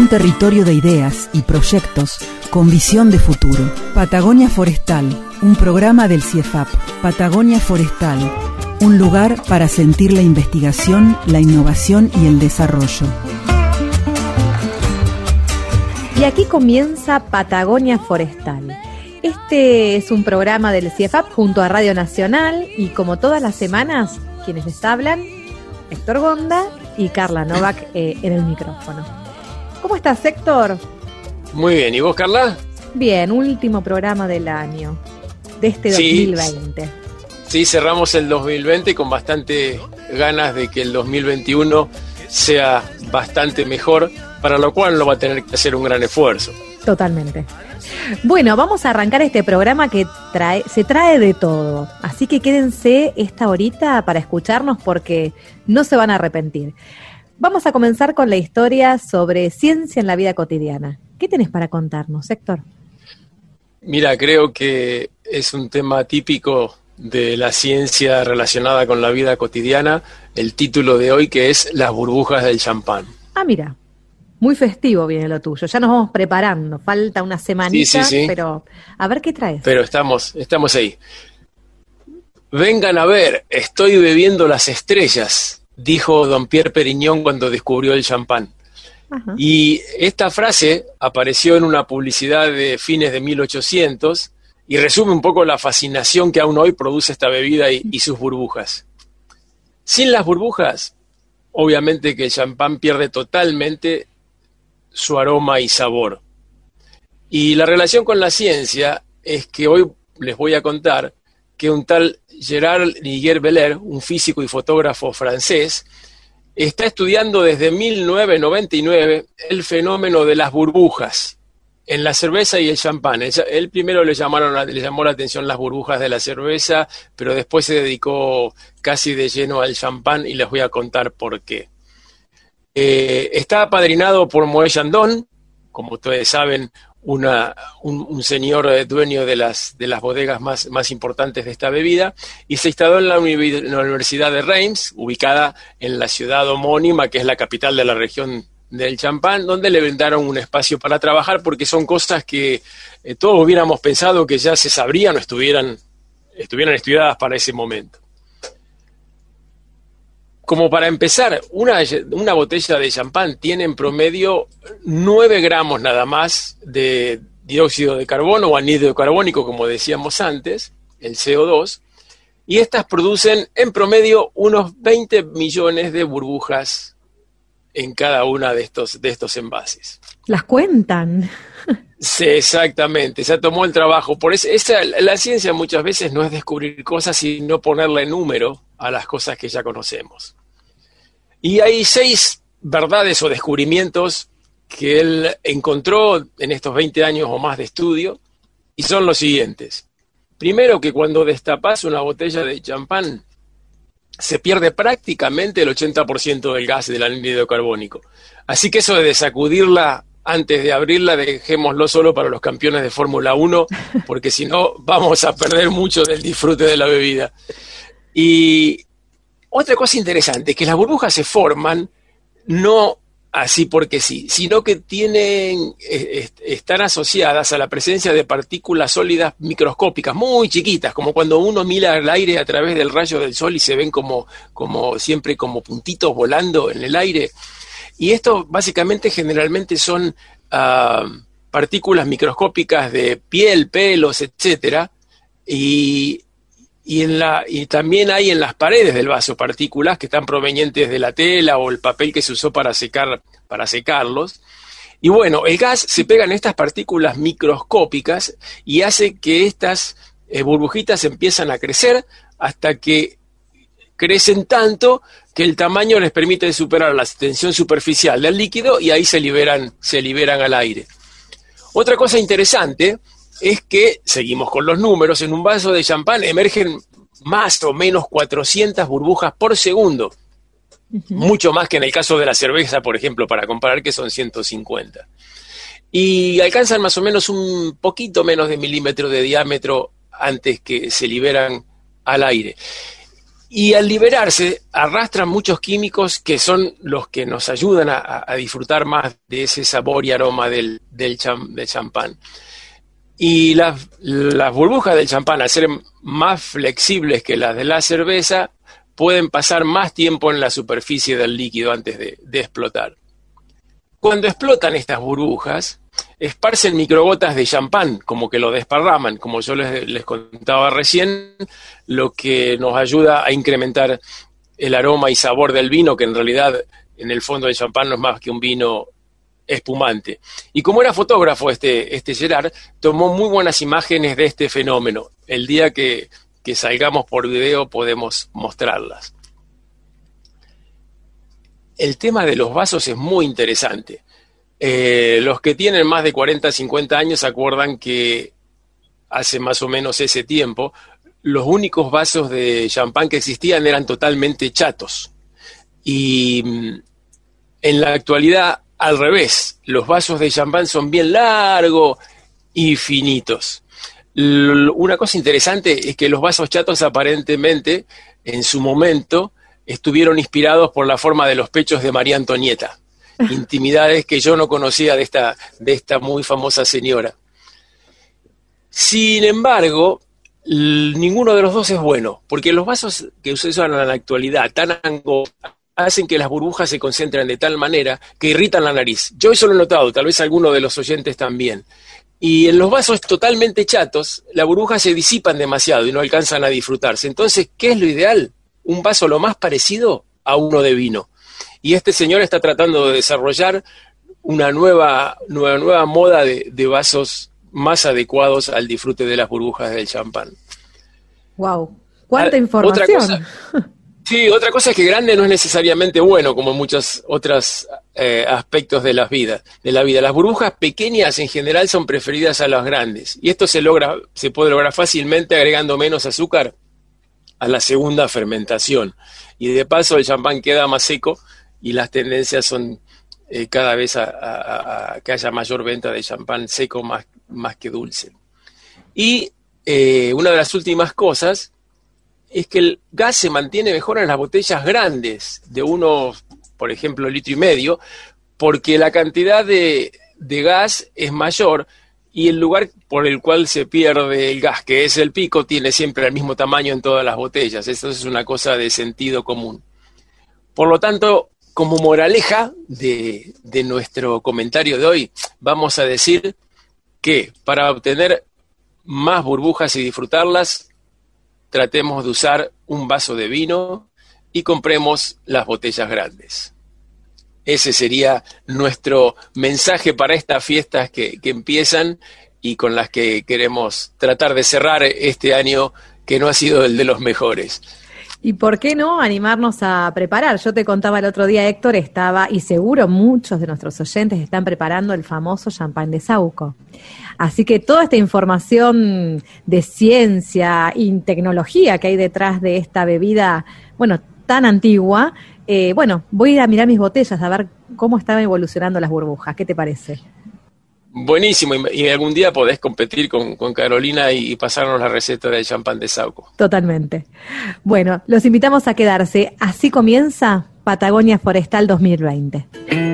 Un territorio de ideas y proyectos con visión de futuro. Patagonia Forestal, un programa del CIEFAP. Patagonia Forestal, un lugar para sentir la investigación, la innovación y el desarrollo. Y aquí comienza Patagonia Forestal. Este es un programa del CIEFAP junto a Radio Nacional y como todas las semanas, quienes les hablan, Héctor Gonda y Carla Novak eh, en el micrófono. ¿Cómo estás, Héctor? Muy bien, ¿y vos, Carla? Bien, último programa del año, de este Sí. 2020. Sí, cerramos el 2020 con bastante ganas de que el 2021 sea bastante mejor, para lo cual no va a tener que hacer un gran esfuerzo. Totalmente. Bueno, vamos a arrancar este programa que trae, se trae de todo. Así que quédense esta horita para escucharnos porque no se van a arrepentir. Vamos a comenzar con la historia sobre ciencia en la vida cotidiana. ¿Qué tenés para contarnos, Héctor? Mira, creo que es un tema típico de la ciencia relacionada con la vida cotidiana, el título de hoy que es Las burbujas del champán. Ah, mira, muy festivo viene lo tuyo. Ya nos vamos preparando. Falta una semanita, Sí, sí, sí. pero a ver qué traes. Pero estamos, estamos ahí. Vengan a ver, estoy bebiendo las estrellas, dijo don Pierre Periñón cuando descubrió el champán. Ajá. Y esta frase apareció en una publicidad de fines de 1800 y resume un poco la fascinación que aún hoy produce esta bebida y, y sus burbujas. Sin las burbujas, obviamente que el champán pierde totalmente su aroma y sabor. Y la relación con la ciencia es que hoy les voy a contar que un tal Gerard Niguer Beller, un físico y fotógrafo francés, está estudiando desde 1999 el fenómeno de las burbujas en la cerveza y el champán. Él, primero le, llamaron, la- le llamó la atención las burbujas de la cerveza, pero después se dedicó casi de lleno al champán y les voy a contar por qué. Eh, está apadrinado por Moët Chandon, como ustedes saben, una- un, un señor eh, dueño de las, de las bodegas más, más importantes de esta bebida, y se instaló en la, Universidad de Reims, ubicada en la ciudad homónima, que es la capital de la región del champán, donde le vendaron un espacio para trabajar, porque son cosas que eh, todos hubiéramos pensado que ya se sabrían o estuvieran, estuvieran estudiadas para ese momento. Como para empezar, una, una botella de champán tiene en promedio 9 gramos nada más de dióxido de carbono o anhídrido carbónico, como decíamos antes, el CO2, y estas producen en promedio unos 20 millones de burbujas en cada una de estos, de estos envases. Las cuentan. Sí, exactamente, se tomó el trabajo. Por eso, esa, la ciencia muchas veces no es descubrir cosas, sino ponerle número a las cosas que ya conocemos. Y hay seis verdades o descubrimientos que él encontró en estos 20 años o más de estudio, y son los siguientes. Primero, que cuando destapas una botella de champán, se pierde prácticamente el 80% del gas del anhídrido carbónico. Así que eso de sacudirla antes de abrirla, dejémoslo solo para los campeones de Fórmula 1, porque si no vamos a perder mucho del disfrute de la bebida. Y otra cosa interesante, que las burbujas se forman no así porque sí, sino que tienen, eh, est- están asociadas a la presencia de partículas sólidas microscópicas, muy chiquitas, como cuando uno mira el aire a través del rayo del sol y se ven como, como siempre como puntitos volando en el aire. Y esto básicamente generalmente son ah, partículas microscópicas de piel, pelos, etcétera, y, y, en la, y también hay en las paredes del vaso partículas que están provenientes de la tela o el papel que se usó para, secar, para secarlos. Y bueno, el gas se pega en estas partículas microscópicas y hace que estas eh, burbujitas empiezan a crecer hasta que crecen tanto que el tamaño les permite superar la tensión superficial del líquido y ahí se liberan, se liberan al aire. Otra cosa interesante es que, seguimos con los números, en un vaso de champán emergen más o menos 400 burbujas por segundo. Mucho más que en el caso de la cerveza, por ejemplo, para comparar que son 150. Y alcanzan más o menos un poquito menos de milímetro de diámetro antes que se liberan al aire. Y al liberarse arrastran muchos químicos que son los que nos ayudan a, disfrutar más de ese sabor y aroma del, del, champán. Y las, burbujas del champán, al ser más flexibles que las de la cerveza, pueden pasar más tiempo en la superficie del líquido antes de, explotar. Cuando explotan estas burbujas, esparcen microgotas de champán, como que lo desparraman, como yo les, contaba recién, lo que nos ayuda a incrementar el aroma y sabor del vino, que en realidad en el fondo el champán no es más que un vino espumante. Y como era fotógrafo este, este Gerard, tomó muy buenas imágenes de este fenómeno. El día que, que salgamos por video podemos mostrarlas. El tema de los vasos es muy interesante. Eh, los que tienen más de 40, 50 años acuerdan que hace más o menos ese tiempo, los únicos vasos de champán que existían eran totalmente chatos. Y mm, en la actualidad, al revés, los vasos de champán son bien largos y finitos. una cosa interesante es que los vasos chatos aparentemente, en su momento, estuvieron inspirados por la forma de los pechos de María Antonieta intimidades que yo no conocía de esta, de esta muy famosa señora. Sin embargo, ninguno de los dos es bueno, porque los vasos que se usan en la actualidad tan angostos hacen que las burbujas se concentren de tal manera que irritan la nariz. Yo eso lo he notado, tal vez alguno de los oyentes también. Y en los vasos totalmente chatos, las burbujas se disipan demasiado y no alcanzan a disfrutarse. Entonces, ¿qué es lo ideal? Un vaso lo más parecido a uno de vino. Y este señor está tratando de desarrollar una nueva, nueva, nueva moda de, vasos más adecuados al disfrute de las burbujas del champán. Wow, cuánta ah, información. sí, otra cosa es que grande no es necesariamente bueno, como muchos otros eh, aspectos de la vida, de la vida. Las burbujas pequeñas en general son preferidas a las grandes, y esto se logra, se puede lograr fácilmente agregando menos azúcar a la segunda fermentación. Y de paso el champán queda más seco y las tendencias son eh, cada vez a, que haya mayor venta de champán seco más, más que dulce. Y eh, una de las últimas cosas es que el gas se mantiene mejor en las botellas grandes, de uno, por ejemplo, litro y medio, porque la cantidad de, de gas es mayor y el lugar por el cual se pierde el gas, que es el pico, tiene siempre el mismo tamaño en todas las botellas. Esto es una cosa de sentido común. Por lo tanto, como moraleja de, nuestro comentario de hoy, vamos a decir que para obtener más burbujas y disfrutarlas, tratemos de usar un vaso de vino y compremos las botellas grandes. Ese sería nuestro mensaje para estas fiestas que, que, empiezan y con las que queremos tratar de cerrar este año que no ha sido el de los mejores. ¿Y por qué no animarnos a preparar? Yo te contaba el otro día, Héctor, estaba, y seguro muchos de nuestros oyentes están preparando el famoso champán de Sauco. Así que toda esta información de ciencia y tecnología que hay detrás de esta bebida, bueno, tan antigua, eh, bueno, voy a ir a mirar mis botellas a ver cómo están evolucionando las burbujas. ¿Qué te parece? Buenísimo, y, algún día podés competir con, Carolina y, pasarnos la receta del champán de Sauco. Totalmente. Bueno, los invitamos a quedarse. Así comienza Patagonia Forestal 2020.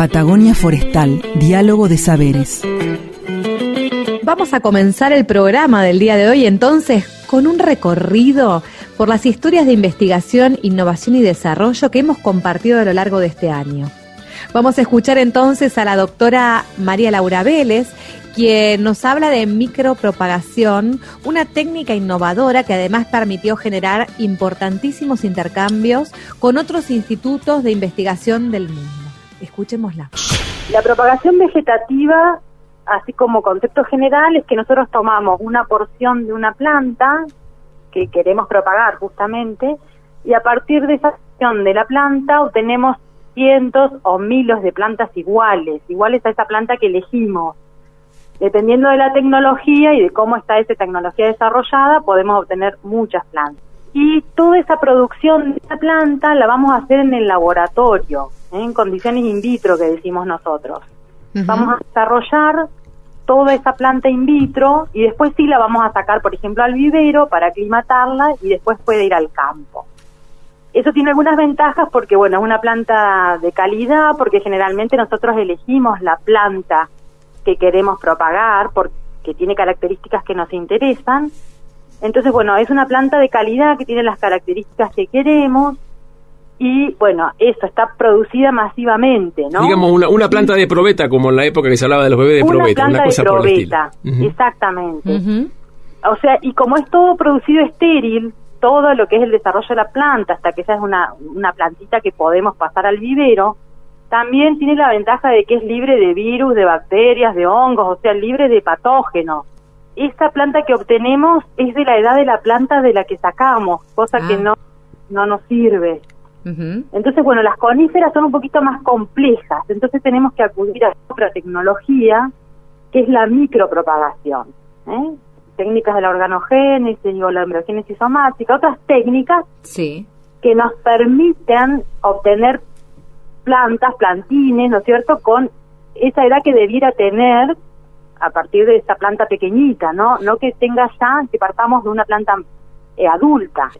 Patagonia Forestal, diálogo de saberes. Vamos a comenzar el programa del día de hoy entonces con un recorrido por las historias de investigación, innovación y desarrollo que hemos compartido a lo largo de este año. Vamos a escuchar entonces a la doctora María Laura Vélez, quien nos habla de micropropagación, una técnica innovadora que además permitió generar importantísimos intercambios con otros institutos de investigación del mundo. Escuchémosla. La propagación vegetativa, así como concepto general, es que nosotros tomamos una porción de una planta que queremos propagar justamente y a partir de esa porción de la planta obtenemos cientos o miles de plantas iguales, iguales a esa planta que elegimos. Dependiendo de la tecnología y de cómo está esa tecnología desarrollada, podemos obtener muchas plantas. Y toda esa producción de esa planta la vamos a hacer en el laboratorio. En condiciones in vitro que decimos nosotros. Vamos a desarrollar toda esa planta in vitro y después sí la vamos a sacar, por ejemplo, al vivero para aclimatarla y después puede ir al campo. Eso tiene algunas ventajas porque, bueno, es una planta de calidad, porque generalmente nosotros elegimos la planta que queremos propagar, porque tiene características que nos interesan. Entonces, bueno, es una planta de calidad que tiene las características que queremos y, bueno, eso está producida masivamente, ¿no? Digamos, una, una planta de probeta, como en la época que se hablaba de los bebés de una probeta, planta una cosa de por el estilo. probeta, exactamente. O sea, y como es todo producido estéril, todo lo que es el desarrollo de la planta, hasta que esa es una, una plantita que podemos pasar al vivero, también tiene la ventaja de que es libre de virus, de bacterias, de hongos, o sea, libre de patógenos. Esta planta que obtenemos es de la edad de la planta de la que sacamos, cosa Ah. que no, no nos sirve. Entonces, bueno, las coníferas son un poquito más complejas, entonces tenemos que acudir a otra tecnología, que es la micropropagación. ¿eh? Técnicas de la organogénesis o la embriogénesis somática, otras técnicas Sí. que nos permiten obtener plantas, plantines, ¿no es cierto?, con esa edad que debiera tener a partir de esa planta pequeñita, ¿no? No que tenga ya, que partamos de una planta eh, adulta.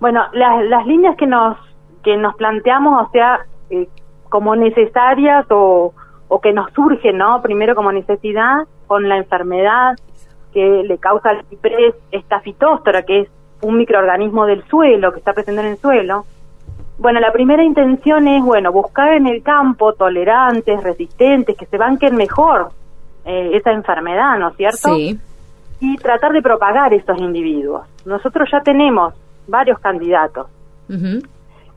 Bueno, las, las líneas que nos que nos planteamos, o sea, eh, como necesarias o, o que nos surgen, ¿no? Primero como necesidad con la enfermedad que le causa al ciprés esta fitóstora, que es un microorganismo del suelo, que está presente en el suelo. Bueno, la primera intención es, bueno, buscar en el campo tolerantes, resistentes, que se banquen mejor eh, esa enfermedad, ¿no es cierto? Sí. Y tratar de propagar estos individuos. Nosotros ya tenemos varios candidatos.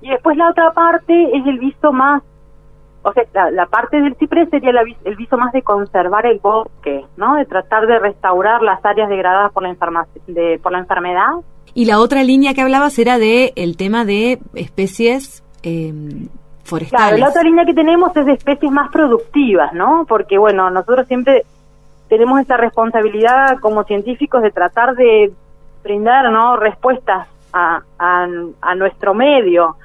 Y después la otra parte es el viso más, o sea, la, la parte del ciprés sería la el viso más de conservar el bosque, ¿no? De tratar de restaurar las áreas degradadas por la, enferma- de, por la enfermedad. Y la otra línea que hablabas era de el tema de especies eh, forestales. Claro, la otra línea que tenemos es de especies más productivas, ¿no? Porque, bueno, nosotros siempre tenemos esa responsabilidad como científicos de tratar de brindar, ¿no? Respuestas a, a, a nuestro medio.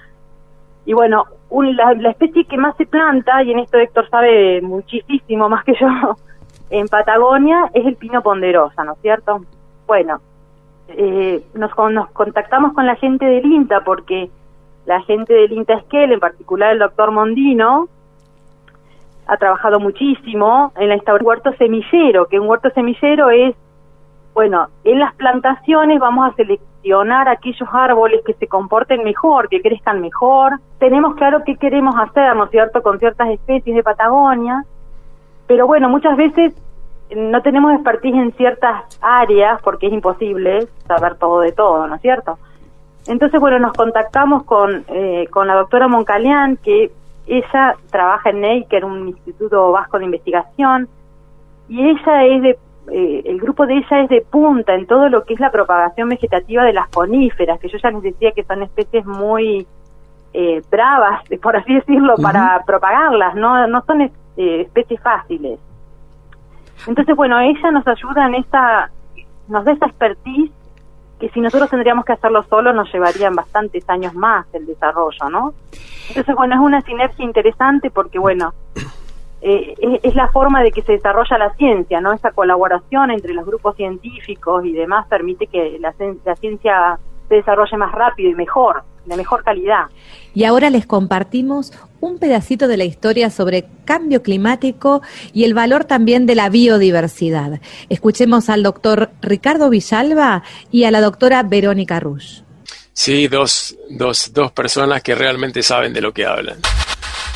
Y bueno, un- la, la especie que más se planta, y en esto Héctor sabe muchísimo más que yo, en Patagonia es el pino ponderosa, ¿no es cierto? Bueno, eh, nos, nos contactamos con la gente del INTA porque la gente del INTA Esquel, en particular el doctor Mondino, ha trabajado muchísimo en la instauración huerto semillero, que un huerto semillero es, bueno, en las plantaciones vamos a seleccionar aquellos árboles que se comporten mejor, que crezcan mejor. Tenemos claro qué queremos hacer, ¿no es cierto?, con ciertas especies de Patagonia, pero bueno, muchas veces no tenemos expertise en ciertas áreas porque es imposible saber todo de todo, ¿no es cierto? Entonces, bueno, nos contactamos con, eh, con la doctora Moncalián, que ella trabaja en NEICER, un instituto vasco de investigación, y ella es de, eh, el grupo de ella es de punta en todo lo que es la propagación vegetativa de las coníferas, que yo ya les decía que son especies muy eh, bravas, por así decirlo, para propagarlas, no, no son es- eh, especies fáciles. Entonces, bueno, ella nos ayuda en esta, nos da esa expertise que si nosotros tendríamos que hacerlo solo nos llevarían bastantes años más el desarrollo, ¿no? Entonces, bueno, es una sinergia interesante porque, bueno, eh, es, es la forma de que se desarrolla la ciencia, ¿no? Esa colaboración entre los grupos científicos y demás permite que la, la ciencia se desarrolle más rápido y mejor, de mejor calidad. Y ahora les compartimos un pedacito de la historia sobre cambio climático y el valor también de la biodiversidad. Escuchemos al doctor Ricardo Villalba y a la doctora Verónica Rush. Sí, dos, dos, dos personas que realmente saben de lo que hablan.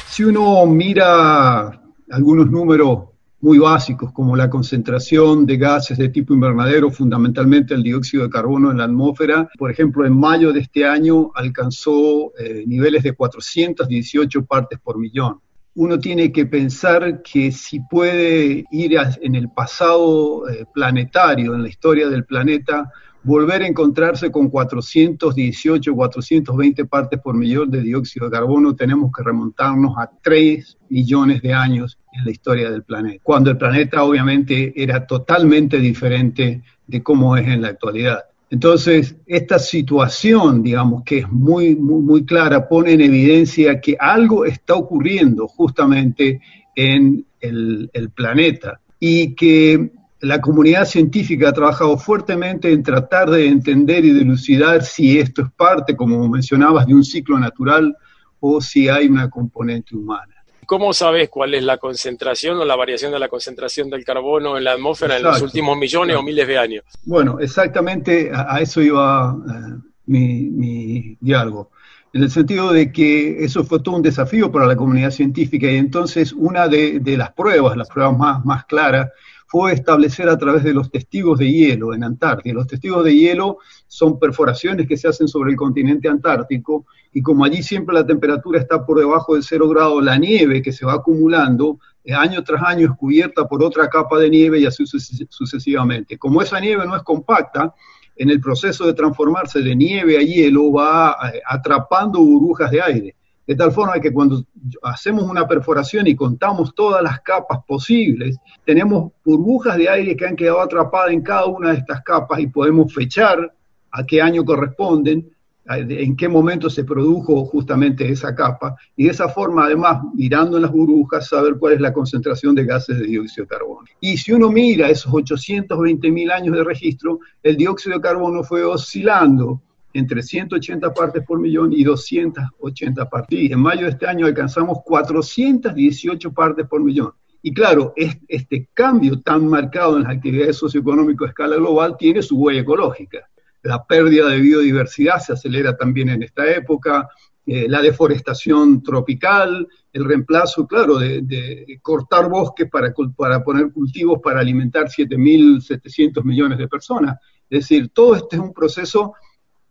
Si uno mira algunos números muy básicos, como la concentración de gases de tipo invernadero, fundamentalmente el dióxido de carbono en la atmósfera, por ejemplo, en mayo de este año alcanzó eh, niveles de 418 partes por millón. Uno tiene que pensar que si puede ir a- en el pasado eh, planetario, en la historia del planeta, volver a encontrarse con 418, 420 partes por millón de dióxido de carbono, tenemos que remontarnos a 3 millones de años en la historia del planeta, cuando el planeta obviamente era totalmente diferente de cómo es en la actualidad. Entonces, esta situación, digamos, que es muy, muy, muy clara, pone en evidencia que algo está ocurriendo justamente en el, el planeta y que la comunidad científica ha trabajado fuertemente en tratar de entender y dilucidar si esto es parte, como mencionabas, de un ciclo natural o si hay una componente humana. ¿Cómo sabes cuál es la concentración o la variación de la concentración del carbono en la atmósfera en los últimos millones o miles de años? Bueno, exactamente a, eso iba eh, mi, mi diálogo en el sentido de que eso fue todo un desafío para la comunidad científica y entonces una de, de las pruebas, las pruebas más, más claras, fue establecer a través de los testigos de hielo en Antártida. Los testigos de hielo son perforaciones que se hacen sobre el continente antártico y como allí siempre la temperatura está por debajo de cero grado, la nieve que se va acumulando eh, año tras año es cubierta por otra capa de nieve y así sucesivamente. Como esa nieve no es compacta, en el proceso de transformarse de nieve a hielo va eh, atrapando burbujas de aire de tal forma que cuando hacemos una perforación y contamos todas las capas posibles, tenemos burbujas de aire que han quedado atrapadas en cada una de estas capas y podemos fechar a qué año corresponden, en qué momento se produjo justamente esa capa, y de esa forma, además, mirando en las burbujas, saber cuál es la concentración de gases de dióxido de carbono. Y si uno mira esos 820 mil años de registro, el dióxido de carbono fue oscilando entre 180 partes por millón y 280 partes. Y en mayo de este año alcanzamos 418 partes por millón. Y claro, este cambio tan marcado en las actividades socioeconómicas a escala global tiene su huella ecológica. La pérdida de biodiversidad se acelera también en esta época, eh, la deforestación tropical, el reemplazo, claro, de, cortar bosques para, para poner cultivos para alimentar 7.700 millones de personas. Es decir, todo este es un proceso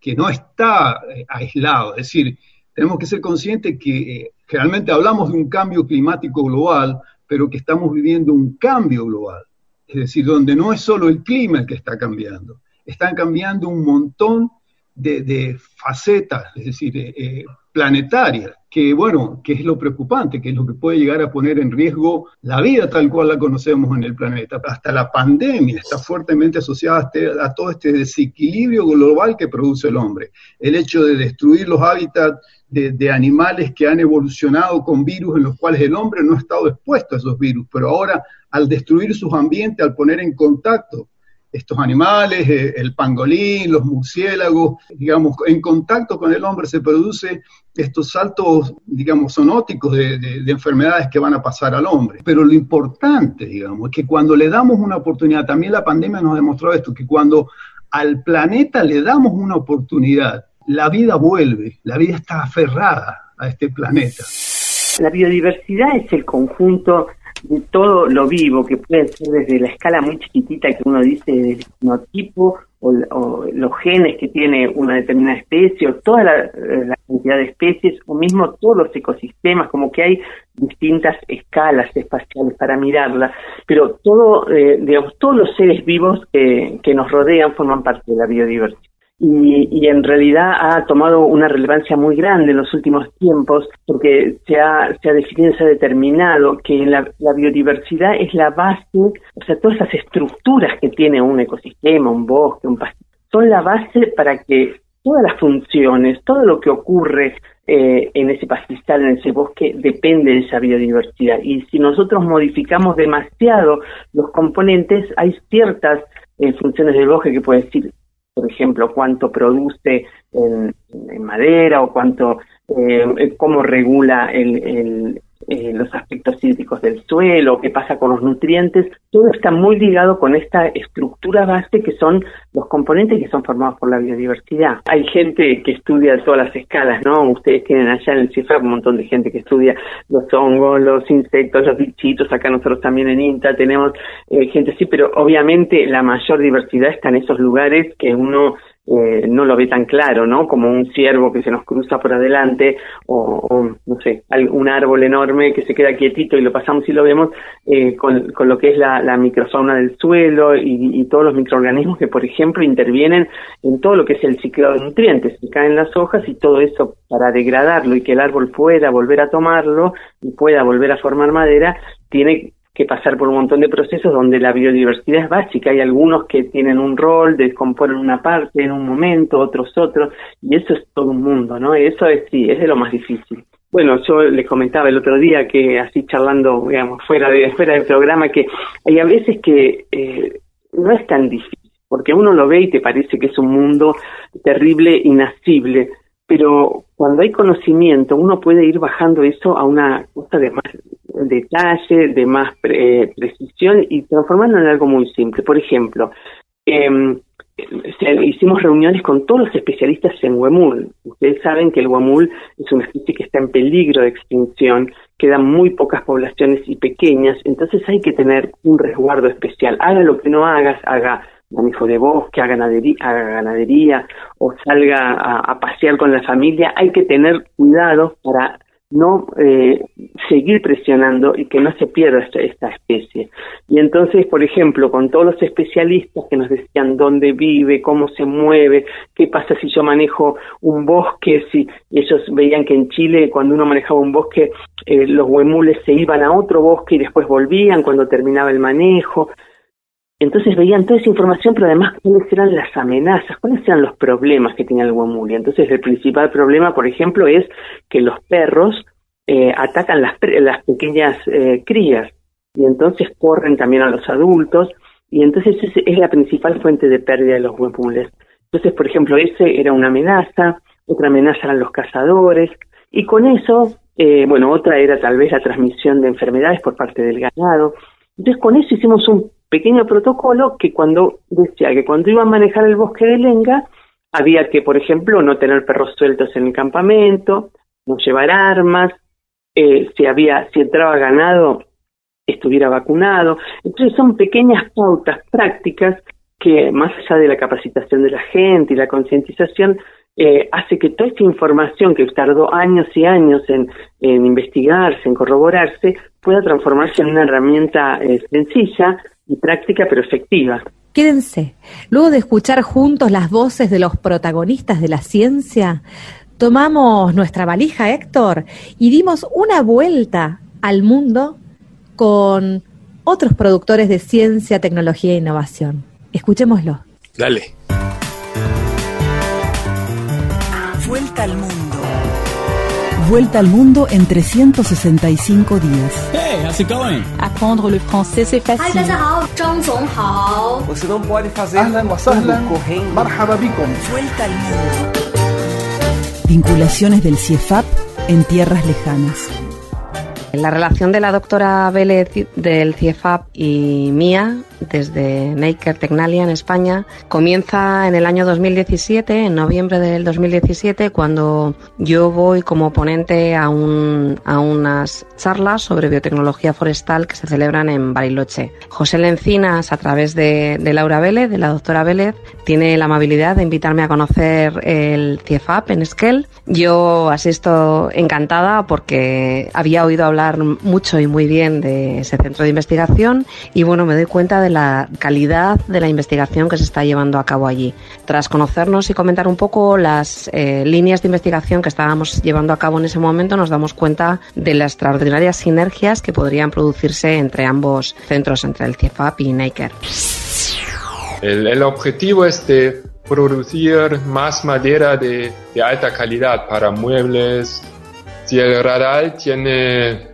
que no está eh, aislado. Es decir, tenemos que ser conscientes que eh, generalmente hablamos de un cambio climático global, pero que estamos viviendo un cambio global. Es decir, donde no es solo el clima el que está cambiando, están cambiando un montón de, facetas, es decir, eh, planetarias, que bueno, que es lo preocupante, que es lo que puede llegar a poner en riesgo la vida tal cual la conocemos en el planeta. Hasta la pandemia está fuertemente asociada a, este, todo este desequilibrio global que produce el hombre. El hecho de destruir los hábitats de, de, animales que han evolucionado con virus en los cuales el hombre no ha estado expuesto a esos virus, pero ahora al destruir sus ambientes, al poner en contacto estos animales, eh, el pangolín, los murciélagos, digamos, en contacto con el hombre se produce estos saltos, digamos, sonóticos de, de, enfermedades que van a pasar al hombre. Pero lo importante, digamos, es que cuando le damos una oportunidad, también la pandemia nos demostró esto, que cuando al planeta le damos una oportunidad, la vida vuelve, la vida está aferrada a este planeta. La biodiversidad es el conjunto de todo lo vivo, que puede ser desde la escala muy chiquitita que uno dice del genotipo o, los genes que tiene una determinada especie o toda la, cantidad de especies o mismo todos los ecosistemas, como que hay distintas escalas espaciales para mirarla, pero todo, eh, digamos, todos los seres vivos que nos rodean forman parte de la biodiversidad y, en realidad ha tomado una relevancia muy grande en los últimos tiempos porque se ha, se ha definido, se ha determinado que la, biodiversidad es la base, o sea, todas esas estructuras que tiene un ecosistema, un bosque, un pastizal, son la base para que todas las funciones, todo lo que ocurre eh, en ese pastizal, en ese bosque, depende de esa biodiversidad. Y si nosotros modificamos demasiado los componentes, hay ciertas eh, funciones del bosque que puede decir por ejemplo, cuánto produce en, madera o cuánto, eh, cómo regula el, eh, los aspectos hídricos del suelo, qué pasa con los nutrientes, todo está muy ligado con esta estructura base que son los componentes que son formados por la biodiversidad. Hay gente que estudia todas las escalas, ¿no? Ustedes tienen allá en el CIFRAP un montón de gente que estudia los hongos, los insectos, los bichitos, acá nosotros también en INTA tenemos eh, gente así, pero obviamente la mayor diversidad está en esos lugares que uno eh, no lo ve tan claro, ¿no? Como un ciervo que se nos cruza por adelante o, no sé, un árbol enorme que se queda quietito y lo pasamos y lo vemos eh, con, lo que es la, la microfauna del suelo y, y, todos los microorganismos que, por ejemplo, intervienen en todo lo que es el ciclo de nutrientes. Se caen las hojas y todo eso para degradarlo y que el árbol pueda volver a tomarlo y pueda volver a formar madera, tiene que pasar por un montón de procesos donde la biodiversidad es básica. Hay algunos que tienen un rol, descomponen una parte en un momento, otros otros, y eso es todo un mundo, ¿no? Eso es sí, es de lo más difícil. Bueno, yo les comentaba el otro día que así charlando, digamos, fuera de fuera del programa, que hay a veces que eh, no es tan difícil, porque uno lo ve y te parece que es un mundo terrible, inasible, pero cuando hay conocimiento uno puede ir bajando eso a una cosa de más detalle, de más precisión y transformarlo en algo muy simple. Por ejemplo, eh, hicimos reuniones con todos los especialistas en huemul. Ustedes saben que el huemul es una especie que está en peligro de extinción, quedan muy pocas poblaciones y pequeñas, entonces hay que tener un resguardo especial. Haga lo que no hagas, haga manejo de bosque, haga ganadería, haga ganadería o salga a, pasear con la familia, hay que tener cuidado para no eh, seguir presionando y que no se pierda esta, especie. Y entonces, por ejemplo, con todos los especialistas que nos decían dónde vive, cómo se mueve, qué pasa si yo manejo un bosque, si ellos veían que en Chile cuando uno manejaba un bosque, eh, los huemules se iban a otro bosque y después volvían cuando terminaba el manejo. Entonces veían toda esa información, pero además cuáles eran las amenazas, cuáles eran los problemas que tenía el guamuli. Entonces el principal problema, por ejemplo, es que los perros eh, atacan las, pequeñas eh, crías y entonces corren también a los adultos y entonces es, es la principal fuente de pérdida de los guamules. Entonces, por ejemplo, ese era una amenaza, otra amenaza eran los cazadores y con eso, eh, bueno, otra era tal vez la transmisión de enfermedades por parte del ganado. Entonces, con eso hicimos un pequeño protocolo que cuando decía que cuando iban a manejar el bosque de Lenga había que, por ejemplo, no tener perros sueltos en el campamento, no llevar armas, eh, si había, si entraba ganado, estuviera vacunado. Entonces son pequeñas pautas prácticas que más allá de la capacitación de la gente y la concientización, eh, hace que toda esta información que tardó años y años en, investigarse, en corroborarse, pueda transformarse en una herramienta eh, sencilla y práctica pero efectiva. Quédense. Luego de escuchar juntos las voces de los protagonistas de la ciencia, tomamos nuestra valija, Héctor, y dimos una vuelta al mundo con otros productores de ciencia, tecnología e innovación. Escuchémoslo. Dale. Vuelta al mundo. Vuelta al mundo en 365 días. Hey, how's it going? Apprendre le français, c'est facile. Hi, Você não pode fazer correndo. Vuelta al mundo. Vinculaciones del CIEFAP en tierras lejanas. La relación de la doctora Vélez del CIEFAP y mía desde Naker Tecnalia en España comienza en el año 2017, en noviembre del 2017, cuando yo voy como ponente a, un, a unas charlas sobre biotecnología forestal que se celebran en Bariloche. José Lencinas, a través de, de Laura Vélez, de la doctora Vélez, tiene la amabilidad de invitarme a conocer el CIEFAP en Esquel. Yo asisto encantada porque había oído hablar mucho y muy bien de ese centro de investigación y bueno, me doy cuenta de la calidad de la investigación que se está llevando a cabo allí. Tras conocernos y comentar un poco las eh, líneas de investigación que estábamos llevando a cabo en ese momento, nos damos cuenta de las extraordinarias sinergias que podrían producirse entre ambos centros, entre el CIEFAP y NAKER. El, objetivo es de producir más madera de, de alta calidad para muebles. Si el radal tiene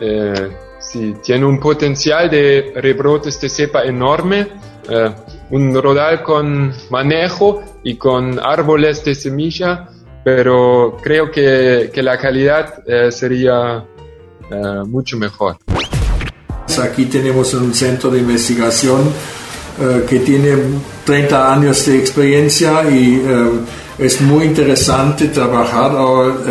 eh, sí, tiene un potencial de rebrotes de cepa enorme, eh, un rodal con manejo y con árboles de semilla, pero creo que, que la calidad eh, sería eh, mucho mejor. Aquí tenemos un centro de investigación que tiene 30 años de experiencia y es muy interesante trabajar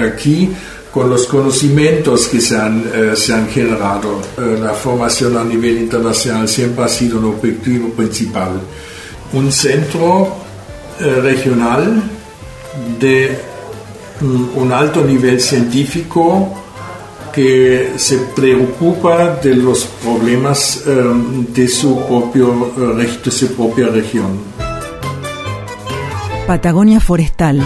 aquí con los conocimientos que se han, eh, generado. Eh, la formación a nivel internacional siempre ha sido un objetivo principal. Un centro eh, regional de un alto nivel científico que se preocupa de los problemas eh, de, su de su propia región. Patagonia Forestal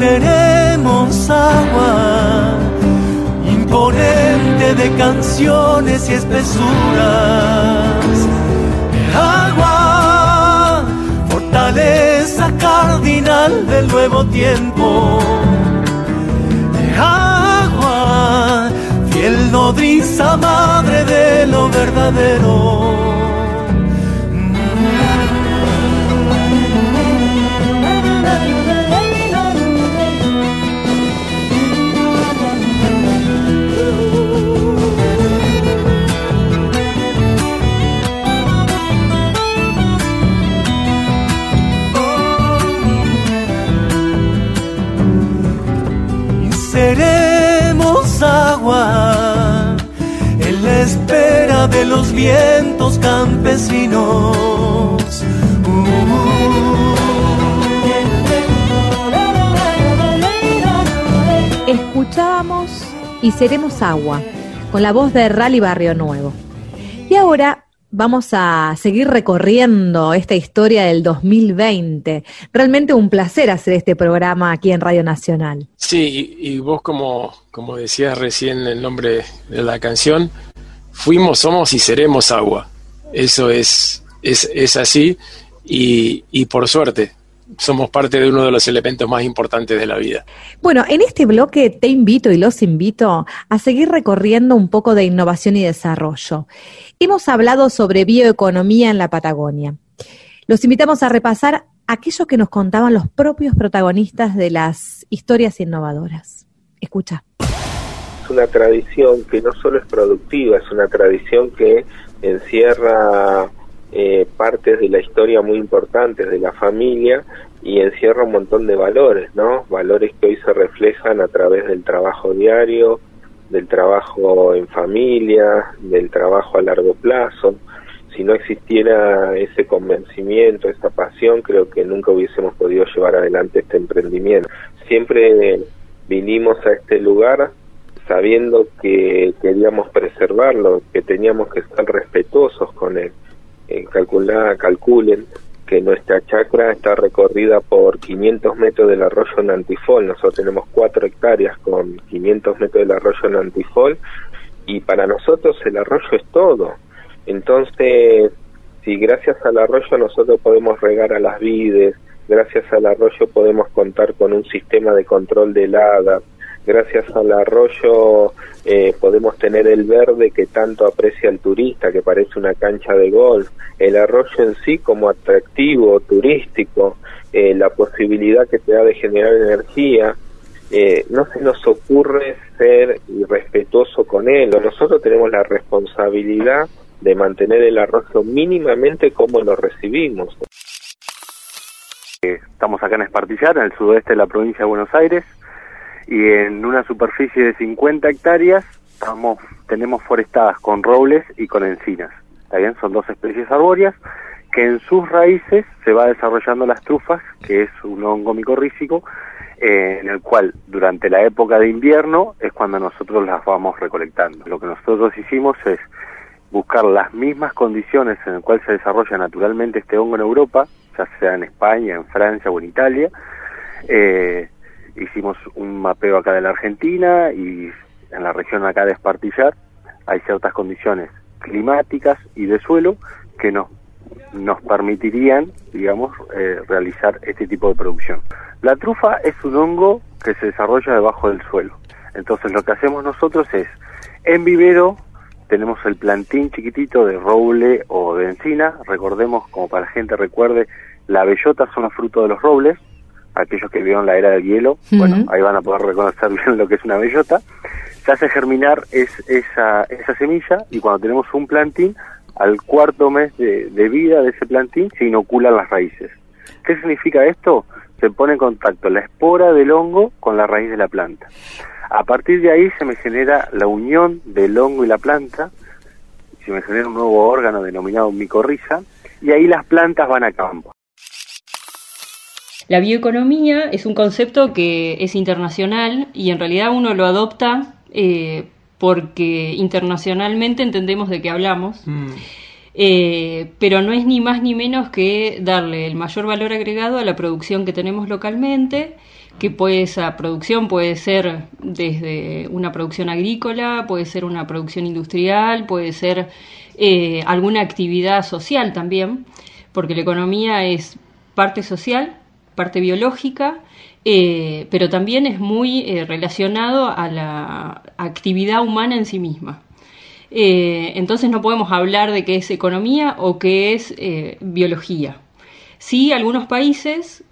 seremos agua, imponente de canciones y espesuras. De agua, fortaleza cardinal del nuevo tiempo. De agua, fiel nodriza madre de lo verdadero. Con la voz de Rally Barrio Nuevo. Y ahora vamos a seguir recorriendo esta historia del 2020. Realmente un placer hacer este programa aquí en Radio Nacional. Sí, y, vos como, como decías recién el nombre de la canción, fuimos, somos y seremos agua. Eso es, es, es así y, y por suerte, somos parte de uno de los elementos más importantes de la vida. Bueno, en este bloque te invito y los invito a seguir recorriendo un poco de innovación y desarrollo. Hemos hablado sobre bioeconomía en la Patagonia. Los invitamos a repasar aquello que nos contaban los propios protagonistas de las historias innovadoras. Escucha. Una tradición que no solo es productiva, es una tradición que encierra eh, partes de la historia muy importantes de la familia y encierra un montón de valores, ¿no? Valores que hoy se reflejan a través del trabajo diario, del trabajo en familia, del trabajo a largo plazo. Si no existiera ese convencimiento, esa pasión, creo que nunca hubiésemos podido llevar adelante este emprendimiento. Siempre vinimos a este lugar sabiendo que queríamos preservarlo, que teníamos que estar respetuosos con él eh, calculen que nuestra chacra está recorrida por 500 metros del arroyo Nantifol. Nosotros tenemos 4 hectáreas con 500 metros del arroyo Nantifol y para nosotros el arroyo es todo. Entonces, si gracias al arroyo nosotros podemos regar a las vides, gracias al arroyo podemos contar con un sistema de control de heladas, gracias al arroyo eh, podemos tener el verde que tanto aprecia el turista, que parece una cancha de golf, el arroyo en sí como atractivo turístico, eh, la posibilidad que te da de generar energía, eh, no se nos ocurre ser irrespetuoso con él, nosotros tenemos la responsabilidad de mantener el arroyo mínimamente como lo recibimos. Estamos acá en Espartillar, en el sudoeste de la provincia de Buenos Aires, y en una superficie de 50 hectáreas estamos, tenemos forestadas con robles y con encinas. ¿Está bien? Son dos especies arbóreas que en sus raíces se va desarrollando las trufas, que es un hongo micorrícico, eh, en el cual durante la época de invierno es cuando nosotros las vamos recolectando. Lo que nosotros hicimos es buscar las mismas condiciones en las cuales se desarrolla naturalmente este hongo en Europa, ya sea en España, en Francia o en Italia. Eh, hicimos un mapeo acá de la Argentina y en la región acá de Espartillar hay ciertas condiciones climáticas y de suelo que nos nos permitirían, digamos, eh, realizar este tipo de producción. La trufa es un hongo que se desarrolla debajo del suelo. Entonces lo que hacemos nosotros es, en vivero tenemos el plantín chiquitito de roble o de encina, recordemos, como para la gente recuerde, la bellota son los frutos de los robles, aquellos que vieron la era del hielo, bueno, ahí van a poder reconocer bien lo que es una bellota, se hace germinar es, esa, esa semilla y cuando tenemos un plantín al cuarto mes de, vida de ese plantín se inoculan las raíces. ¿Qué significa esto? Se pone en contacto la espora del hongo con la raíz de la planta. A partir de ahí se me genera la unión del hongo y la planta, se me genera un nuevo órgano denominado micorriza, y ahí las plantas van a campo. La bioeconomía es un concepto que es internacional y en realidad uno lo adopta eh, porque internacionalmente entendemos de qué hablamos. Mm. Eh, pero no es ni más ni menos que darle el mayor valor agregado a la producción que tenemos localmente, que puede, esa producción puede ser desde una producción agrícola, puede ser una producción industrial, puede ser eh, alguna actividad social también, porque la economía es parte social, parte biológica eh, pero también es muy eh, relacionado a la actividad humana en sí misma. Eh, entonces no podemos hablar de qué es economía o qué es biología. Sí, algunos países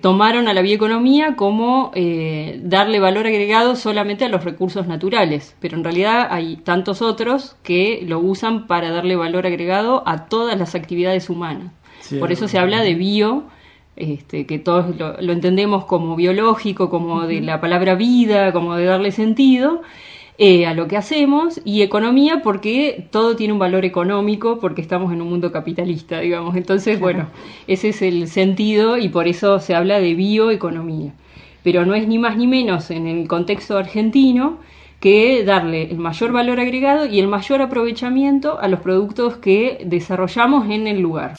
tomaron a la bioeconomía como darle valor agregado solamente a los recursos naturales, pero en realidad hay tantos otros que lo usan para darle valor agregado a todas las actividades humanas. Por eso se habla de bio este, que todos lo, entendemos como biológico, como de la palabra vida, como de darle sentido eh, a lo que hacemos, y economía porque todo tiene un valor económico, porque estamos en un mundo capitalista, digamos. Entonces, bueno, ese es el sentido y por eso se habla de bioeconomía. Pero no es ni más ni menos en el contexto argentino que darle el mayor valor agregado y el mayor aprovechamiento a los productos que desarrollamos en el lugar.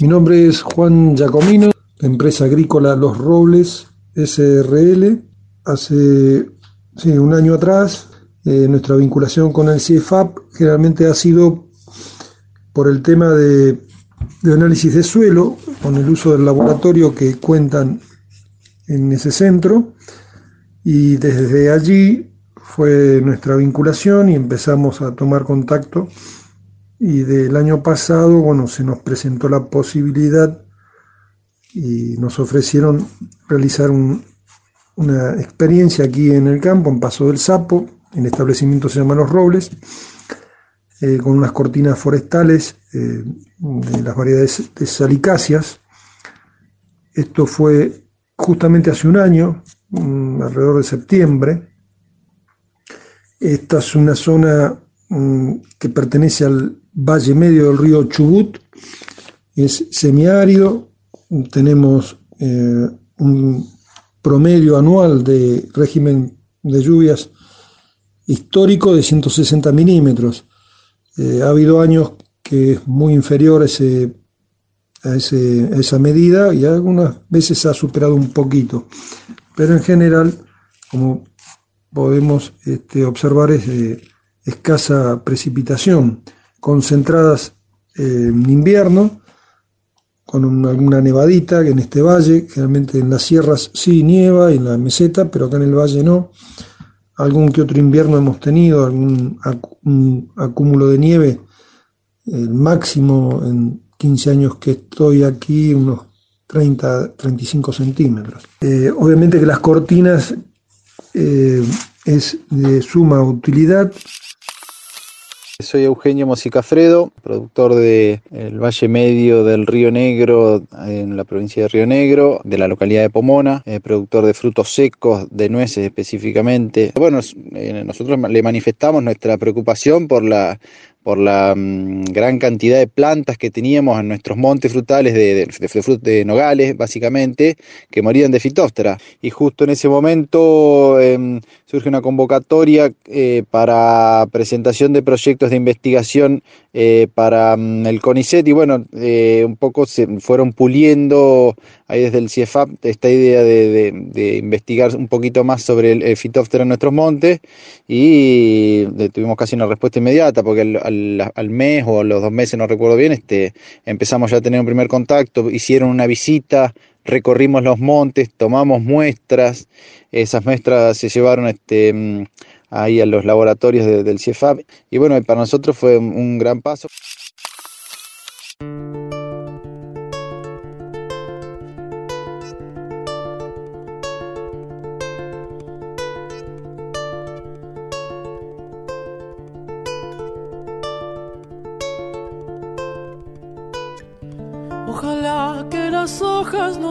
Mi nombre es Juan Giacomino, empresa agrícola Los Robles SRL. Hace un año atrás, eh, nuestra vinculación con el CIEFAP generalmente ha sido por el tema de análisis de suelo, con el uso del laboratorio que cuentan en ese centro. Y desde allí fue nuestra vinculación y empezamos a tomar contacto y del año pasado, bueno, se nos presentó la posibilidad y nos ofrecieron realizar una experiencia aquí en el campo, en Paso del Sapo, el establecimiento se llama Los Robles, eh, con unas cortinas forestales eh, de las variedades de salicáceas. Esto fue justamente hace un año, mm, alrededor de septiembre. Esta es una zona que pertenece al valle medio del río Chubut, es semiárido, tenemos eh, un promedio anual de régimen de lluvias histórico de 160 milímetros. Eh, ha habido años que es muy inferior a, esa medida y algunas veces ha superado un poquito, pero en general, como podemos este, observar, es de escasa precipitación concentradas eh, en invierno, con alguna nevadita en este valle, generalmente en las sierras sí nieva, en la meseta, pero acá en el valle no. Algún que otro invierno hemos tenido, algún acúmulo de nieve, el máximo en 15 años que estoy aquí, unos 30, 35 centímetros. Eh, obviamente que las cortinas eh, es de suma utilidad Soy Eugenio Mosicafredo, productor de el Valle Medio del Río Negro en la provincia de Río Negro, de la localidad de Pomona, eh, productor de frutos secos, de nueces específicamente. Bueno, eh, nosotros le manifestamos nuestra preocupación por la por la mm, gran cantidad de plantas que teníamos en nuestros montes frutales de, de, de, nogales, básicamente, que morían de fitóstera. Y justo en ese momento em, surge una convocatoria eh, para presentación de proyectos de investigación eh, para mm, el CONICET y bueno, eh, un poco se fueron puliendo ahí desde el CIEFAP esta idea de, investigar un poquito más sobre el, el fitóptero en nuestros montes y tuvimos casi una respuesta inmediata porque al, al, mes o a los dos meses, no recuerdo bien, este, empezamos ya a tener un primer contacto, hicieron una visita, recorrimos los montes, tomamos muestras, esas muestras se llevaron este, ahí a los laboratorios del CIEFAP y bueno, para nosotros fue un gran paso.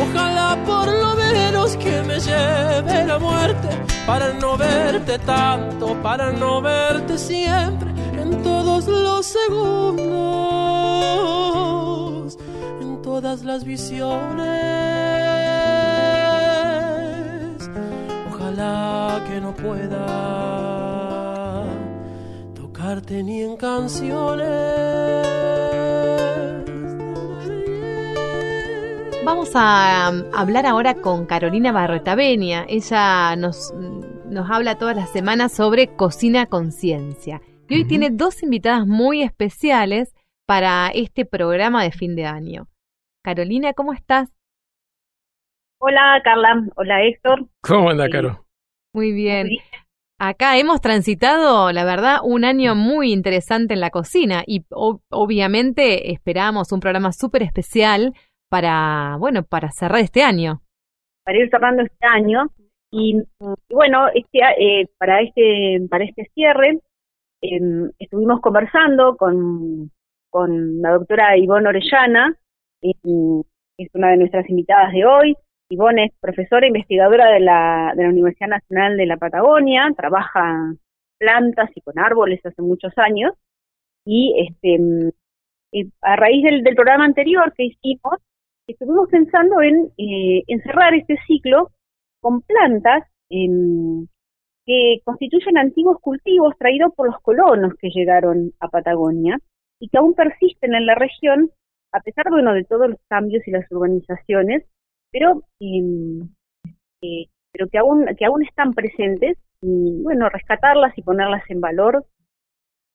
Ojalá por lo menos que me lleve la muerte para no verte tanto, para no verte siempre en todos los segundos, en todas las visiones. Ojalá que no pueda tocarte ni en canciones. Vamos a um, hablar ahora con Carolina Barretavenia. Ella nos, nos habla todas las semanas sobre cocina conciencia. Y hoy tiene dos invitadas muy especiales para este programa de fin de año. Carolina, ¿cómo estás? Hola, Carla. Hola, Héctor. ¿Cómo anda, Caro? Muy bien. Acá hemos transitado, la verdad, un año muy interesante en la cocina y obviamente esperamos un programa súper especial para, bueno, para cerrar este año. Para ir cerrando este año. Y, bueno, este, eh, para, este, para este cierre em, estuvimos conversando con, con la doctora Ivonne Orellana, que es una de nuestras invitadas de hoy. Ivonne es profesora e investigadora de la, de la Universidad Nacional de la Patagonia, trabaja plantas y con árboles hace muchos años. Y este, em, a raíz del, del programa anterior que hicimos, estuvimos pensando en, eh, cerrar este ciclo con plantas que constituyen antiguos cultivos traídos por los colonos que llegaron a Patagonia y que aún persisten en la región a pesar bueno, de todos los cambios y las urbanizaciones, pero, em, eh, pero que, aún, que aún están presentes y bueno, rescatarlas y ponerlas en valor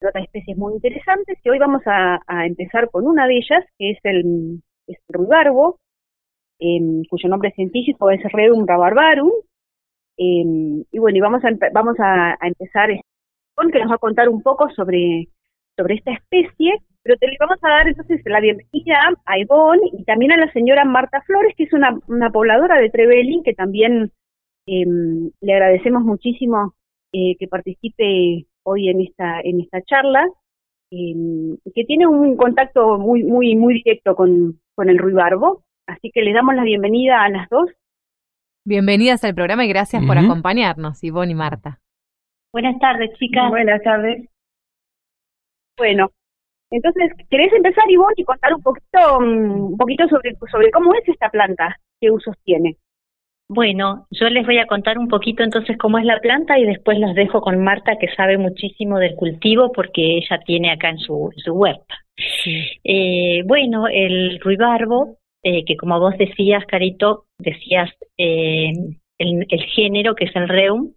otras especies muy interesantes. Y hoy vamos a empezar con una de ellas que es el es ruibarbo, em, cuyo nombre científico es Redum rabarbarum. Em, y bueno, y vamos a, vamos a, empezar con que nos va a contar un poco sobre, sobre esta especie, pero te le vamos a dar entonces la bienvenida a Ivonne y también a la señora Marta Flores, que es una, una pobladora de Trevelin, que también em, le agradecemos muchísimo eh, que participe hoy en esta, en esta charla, que tiene un contacto muy, muy, muy directo con, con el ruibarbo. Así que les damos la bienvenida a las dos. Bienvenidas al programa y gracias por acompañarnos, Ivonne y Marta. Buenas tardes, chicas. Buenas tardes. Bueno, Entonces, ¿querés empezar, Ivonne, y contar un poquito, mm, un poquito sobre, sobre cómo es esta planta? ¿Qué usos tiene? Bueno, yo les voy a contar un poquito entonces cómo es la planta y después los dejo con Marta que sabe muchísimo del cultivo porque ella tiene acá en su, su huerta. Eh, bueno, el ruibarbo, eh, que como vos decías, Carito, decías eh, el, el, género que es el reum,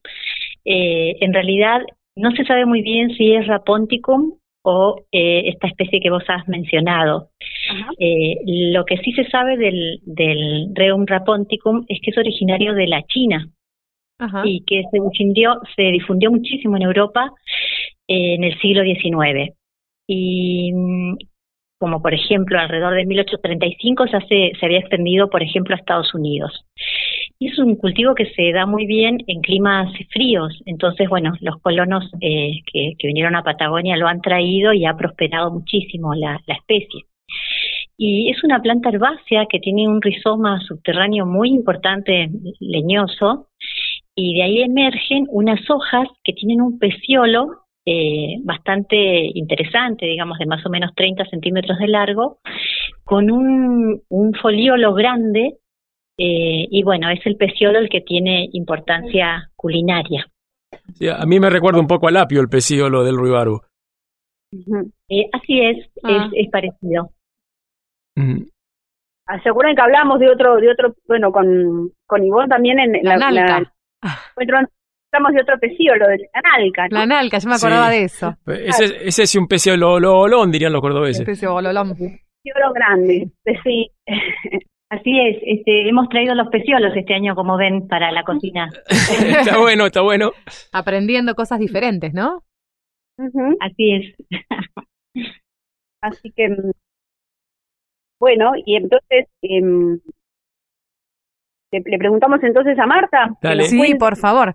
eh, en realidad no se sabe muy bien si es raponticum o eh, esta especie que vos has mencionado. Eh, lo que sí se sabe del, del Reum raponticum es que es originario de la China y que se difundió, se difundió muchísimo en Europa en el siglo XIX. Y mm, como por ejemplo alrededor de 1835 ya se, se había extendido, por ejemplo, a Estados Unidos. Y es un cultivo que se da muy bien en climas fríos, entonces, bueno, los colonos eh, que, que, vinieron a Patagonia lo han traído y ha prosperado muchísimo la, la especie. Y es una planta herbácea que tiene un rizoma subterráneo muy importante, leñoso, y de ahí emergen unas hojas que tienen un peciolo eh, bastante interesante, digamos, de más o menos 30 centímetros de largo, con un, un foliolo grande, eh, y bueno, es el peciolo el que tiene importancia culinaria. Sí, a mí me recuerda un poco al apio el peciolo del ruibarbo. Eh, así es, Ah. es, es parecido. Mm. Ah, ¿Se acuerdan que hablamos de otro, de otro, bueno, con, con Ivonne también en La la, nalca. encuentro- hablamos de otro pecíolo, de la nalca, ¿no? La nalca, yo me acordaba Sí. de eso. Ese, ese es un peciolo olón, dirían los cordobeses. Especie de bololón. Pecíolo grande, sí. Así es, este, hemos traído los peciolos este año, como ven, para la cocina. está bueno, está bueno. Aprendiendo cosas diferentes, ¿no? Así es. Así que, mm, bueno, y entonces, em, le, le preguntamos entonces a Marta. nos Sí, cuente por favor.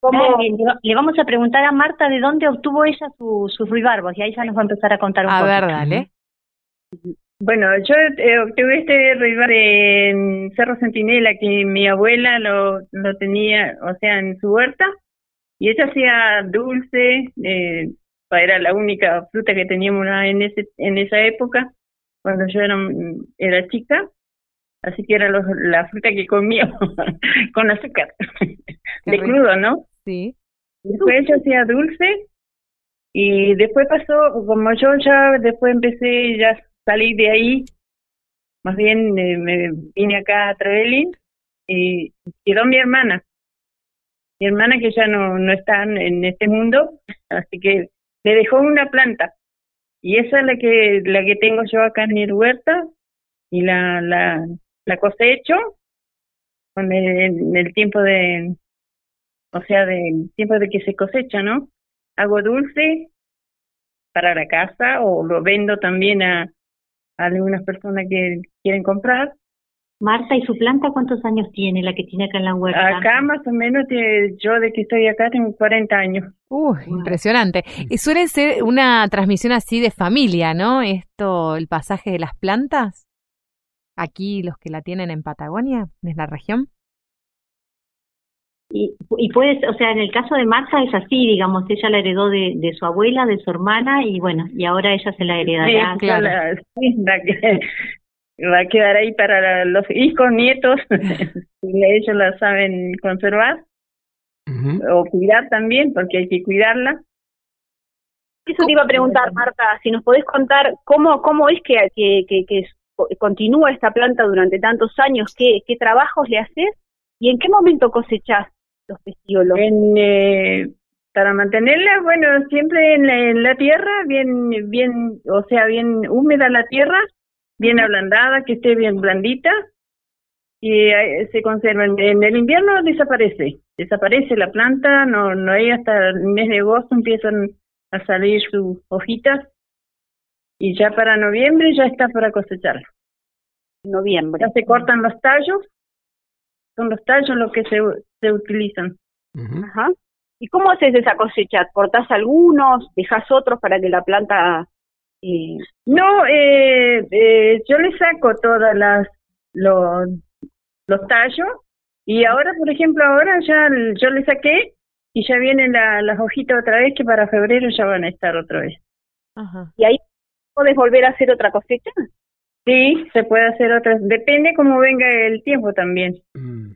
cómo- Dale, le va- le vamos a preguntar a Marta de dónde obtuvo ella su- sus ruibarbos y ahí ya nos va a empezar a contar un A poco. ver, dale. Bueno, yo eh, obtuve este ruibar en Cerro Centinela, que mi abuela lo, lo tenía, o sea, en su huerta, y ella hacía dulce, eh, era la única fruta que teníamos en ese en esa época, cuando yo era, era chica, así que era los- la fruta que comía con azúcar, de crudo, ¿no? Sí. Después ella hacía dulce y después pasó, como yo ya después empecé ya salí de ahí, más bien eh, me vine acá a Trevelin y quedó mi hermana. Mi hermana que ya no, no está en este mundo, así que le dejó una planta. Y esa es la que la que tengo yo acá en mi huerta y la la, la cosecho con el, el tiempo de o sea, del tiempo de que se cosecha, ¿no? Hago dulce para la casa o lo vendo también a, a algunas personas que quieren comprar. Marta, ¿y su planta cuántos años tiene, la que tiene acá en la huerta? Acá más o menos que yo de que estoy acá tengo 40 años. Uh, impresionante. Y suele ser una transmisión así de familia, ¿no? Esto, el pasaje de las plantas. Aquí los que la tienen en Patagonia, en la región. Y, y puedes, o sea, en el caso de Marta es así, digamos, ella la heredó de, de su abuela, de su hermana, y bueno, y ahora ella se la heredará. Sí, la, sí, la que va a quedar ahí para la- los hijos, nietos, si ellos la saben conservar. O cuidar también, porque hay que cuidarla. Eso te iba a preguntar, Marta, si nos podés contar cómo, cómo es que, que, que, que continúa esta planta durante tantos años, qué, qué trabajos le haces y en qué momento cosechás los peciolos. En, eh, para mantenerla, bueno, siempre en la, en la tierra, bien, bien, o sea, bien húmeda la tierra, bien ablandada, que esté bien blandita, y eh, se conserva. En, en el invierno desaparece, desaparece la planta, no, no hay hasta el mes de agosto empiezan a salir sus hojitas, y ya para noviembre ya está para cosechar. Noviembre. Ya se cortan los tallos, son los tallos los que se, se utilizan. Ajá. ¿Y cómo haces esa cosecha? ¿Cortás algunos, dejas otros para que la planta... Eh... No, eh, eh, yo le saco todas las los, los tallos y ahora, por ejemplo, ahora ya yo le saqué y ya vienen la, las hojitas otra vez que para febrero ya van a estar otra vez. y ahí puedes volver a hacer otra cosecha. Sí, se puede hacer otra. Depende cómo venga el tiempo también. Mm.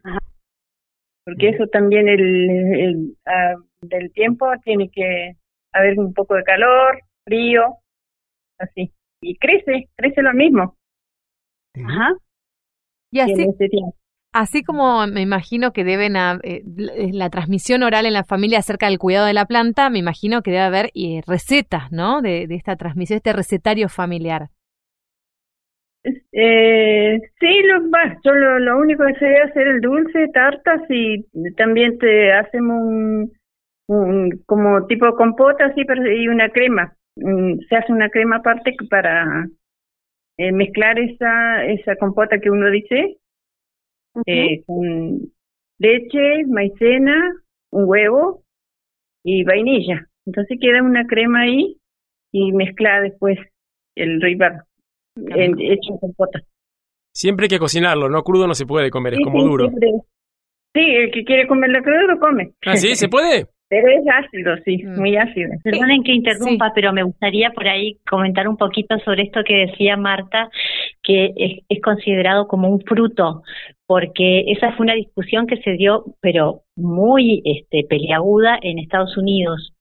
Porque eso también el, el ah, del tiempo tiene que haber un poco de calor, frío, así. Y crece, crece lo mismo. Ajá. Y así, en ese tiempo. así como me imagino que deben a- eh, la, la transmisión oral en la familia acerca del cuidado de la planta, me imagino que debe haber eh, recetas, ¿no? De, de esta transmisión, este recetario familiar. Eh, sí, lo, yo lo, lo único que sé es hacer el dulce, tartas y también te hacemos un, un como tipo compota así y una crema. Mm, Se hace una crema aparte para eh, mezclar esa esa compota que uno dice eh, con leche, maicena, un huevo y vainilla. Entonces queda una crema ahí y mezcla después el ribar en- hecho en compota. Siempre hay que cocinarlo, ¿no? Crudo no se puede comer, es como sí, duro. siempre. Sí, el que quiere comer la cruda lo come. ¿Ah, sí? ¿Se puede? Pero es ácido, sí, Mm. muy ácido. Perdonen que interrumpa, pero me gustaría por ahí comentar un poquito sobre esto que decía Marta, que es, es considerado como un fruto, porque esa fue una discusión que se dio, pero muy este, peliaguda en Estados Unidos,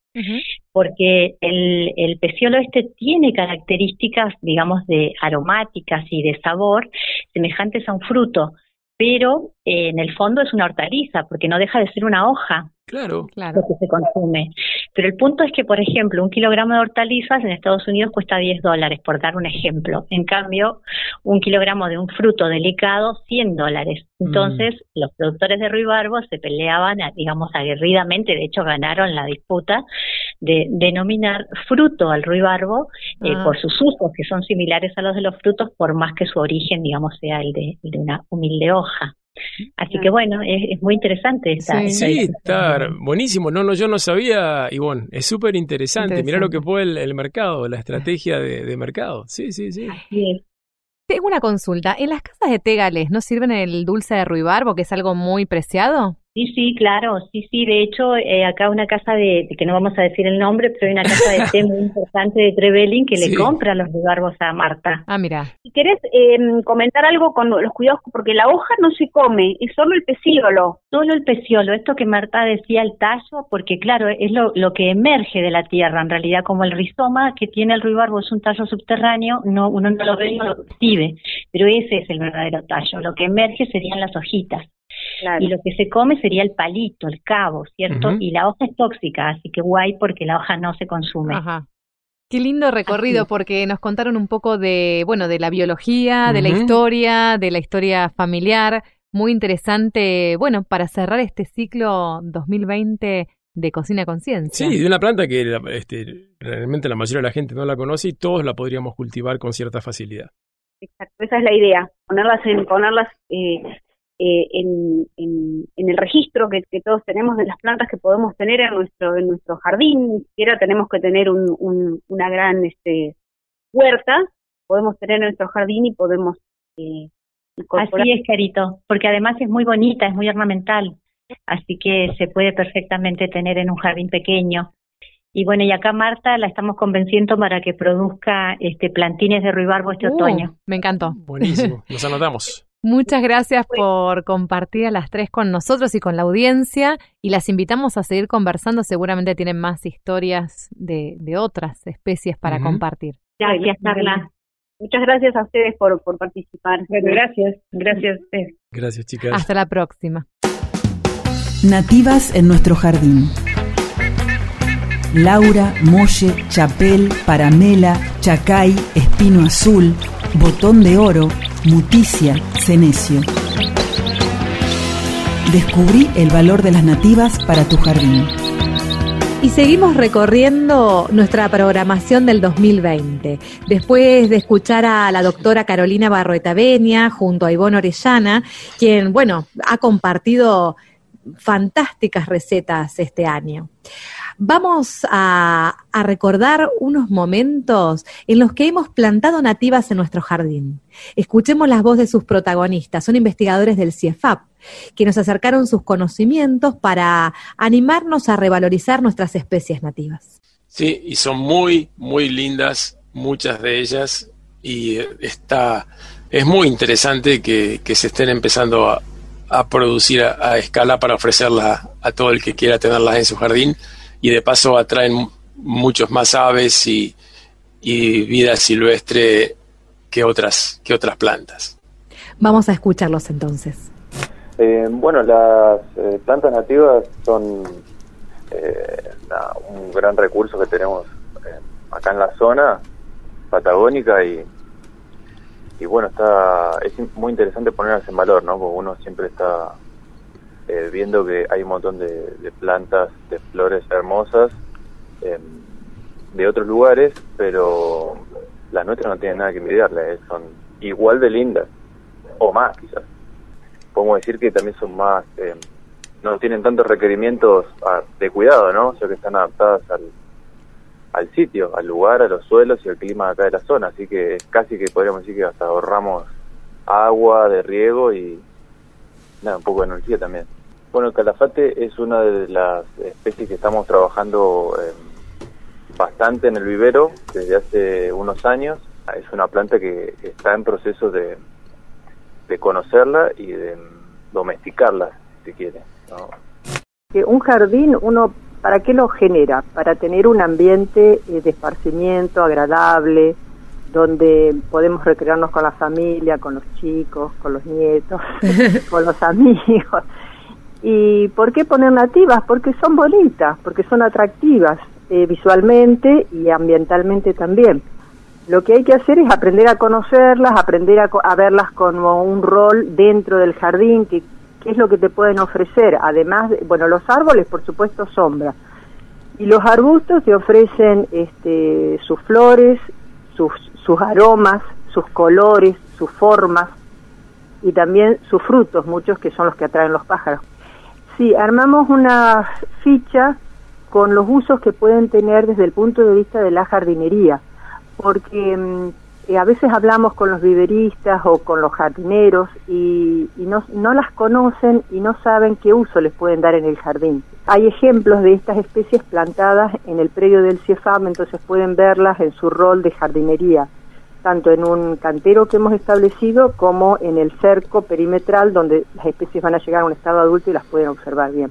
porque el, el peciolo este tiene características, digamos, de aromáticas y de sabor semejantes a un fruto, pero eh, en el fondo es una hortaliza, porque no deja de ser una hoja Claro. Claro. lo que se consume. Pero el punto es que, por ejemplo, un kilogramo de hortalizas en Estados Unidos cuesta 10 dólares, por dar un ejemplo. En cambio, un kilogramo de un fruto delicado, 100 dólares. Entonces, los productores de ruibarbo se peleaban, digamos, aguerridamente, de hecho ganaron la disputa de denominar fruto al ruibarbo eh, Ah. por sus usos, que son similares a los de los frutos, por más que su origen, digamos, sea el de, el de una humilde hoja. Así que bueno, es, es muy interesante esta, esta Sí, está buenísimo. No, no, yo no sabía, Ivonne. Es súper interesante. Mirá lo que fue el, el mercado, la estrategia de, de mercado. Sí, sí, sí. Así es. Tengo una consulta. ¿En las casas de té galés no sirven el dulce de ruibarbo, que es algo muy preciado? Sí, sí, claro, sí, sí. De hecho, eh, acá una casa de, que no vamos a decir el nombre, pero hay una casa de té muy importante de Trevelin que Sí. le compra los ribarbos a Marta. Ah, mira. Si querés eh, comentar algo con los cuidados, porque la hoja no se come, es solo el pecíolo. Solo el peciolo, esto que Marta decía, el tallo, porque claro, es lo, lo que emerge de la tierra, en realidad como el rizoma que tiene el ruibarbo es un tallo subterráneo, no, uno no lo ve no lo percibe, pero ese es el verdadero tallo, lo que emerge serían las hojitas. Claro. Y lo que se come sería el palito, el cabo, ¿cierto? Y la hoja es tóxica, así que guay porque la hoja no se consume. Ajá. Qué lindo recorrido, Así. porque nos contaron un poco de, bueno, de la biología, de la historia, de la historia familiar. Muy interesante, bueno, para cerrar este ciclo 2020 de Cocina a Conciencia. Sí, de una planta que la- este, realmente la mayoría de la gente no la conoce y todos la podríamos cultivar con cierta facilidad. Exacto, esa es la idea, ponerlas en, ponerlas eh, eh, en, en, en el registro que, que todos tenemos de las plantas que podemos tener en nuestro en nuestro jardín, ni siquiera tenemos que tener un, un- una gran este huerta, podemos tener en nuestro jardín y podemos eh, incorporar. Así es, Carito, porque además es muy bonita, es muy ornamental, así que se puede perfectamente tener en un jardín pequeño. Y bueno, y acá Marta la estamos convenciendo para que produzca este plantines de ruibarbo este Uh, otoño. Me encantó. Buenísimo, nos anotamos. Muchas gracias por compartir a las tres con nosotros y con la audiencia y las invitamos a seguir conversando. Seguramente tienen más historias de, de otras especies para Ujú. compartir. Gracias, Carla. Muchas gracias a ustedes por, por participar. Bueno, gracias, gracias a ustedes. Gracias, chicas. Hasta la próxima. Nativas en nuestro jardín. Laura, Molle, Chapel, Paramela, Chacay, Espino Azul, Botón de Oro, Muticia, Cenecio. Descubrí el valor de las nativas para tu jardín. Y seguimos recorriendo nuestra programación del 2020. Después de escuchar a la doctora Carolina Barroeta Benia junto a Ivonne Orellana, quien, bueno, ha compartido fantásticas recetas este año. Vamos a, recordar unos momentos en los que hemos plantado nativas en nuestro jardín. Escuchemos las voces de sus protagonistas. Son investigadores del CIEFAP, que nos acercaron sus conocimientos para animarnos a revalorizar nuestras especies nativas. Sí, y son muy, muy lindas muchas de ellas y está, es muy interesante que, se estén empezando a, producir a, escala para ofrecerlas a todo el que quiera tenerlas en su jardín y de paso atraen muchos más aves y, vida silvestre que otras, que otras plantas. Vamos a escucharlos entonces. Eh, bueno, las eh, plantas nativas son eh, un gran recurso que tenemos acá en la zona patagónica y, y bueno, está es muy interesante ponerlas en valor, ¿no? Porque uno siempre está viendo que hay un montón de, plantas, de flores hermosas de otros lugares, pero las nuestras no tienen nada que envidiarle, son igual de lindas, o más quizás podemos decir que también son más, eh, no tienen tantos requerimientos ah, de cuidado, ¿no? O sea que están adaptadas al, al sitio, al lugar, a los suelos y al clima acá de la zona, así que casi que podríamos decir que hasta ahorramos agua de riego y nada, un poco de energía también. Bueno, el calafate es una de las especies que estamos trabajando eh, bastante en el vivero desde hace unos años. Es una planta que está en proceso de, de conocerla y de domesticarla, si quiere. Que un jardín, uno, ¿para qué lo genera? Para tener un ambiente eh, de esparcimiento agradable, donde podemos recrearnos con la familia, con los chicos, con los nietos, con los amigos. ¿Y por qué poner nativas? Porque son bonitas, porque son atractivas eh, visualmente y ambientalmente también. Lo que hay que hacer es aprender a conocerlas, aprender a, verlas como un rol dentro del jardín, que, es lo que te pueden ofrecer. Además, bueno, los árboles, por supuesto, sombra. Y los arbustos te ofrecen este, sus flores, sus, sus aromas, sus colores, sus formas y también sus frutos, muchos que son los que atraen los pájaros. Sí, armamos una ficha con los usos que pueden tener desde el punto de vista de la jardinería porque mm, eh, a veces hablamos con los viveristas o con los jardineros y, no, no, las conocen y no saben qué uso les pueden dar en el jardín. Hay ejemplos de estas especies plantadas en el predio del CIEFAM, entonces pueden verlas en su rol de jardinería, tanto en un cantero que hemos establecido como en el cerco perimetral donde las especies van a llegar a un estado adulto y las pueden observar bien.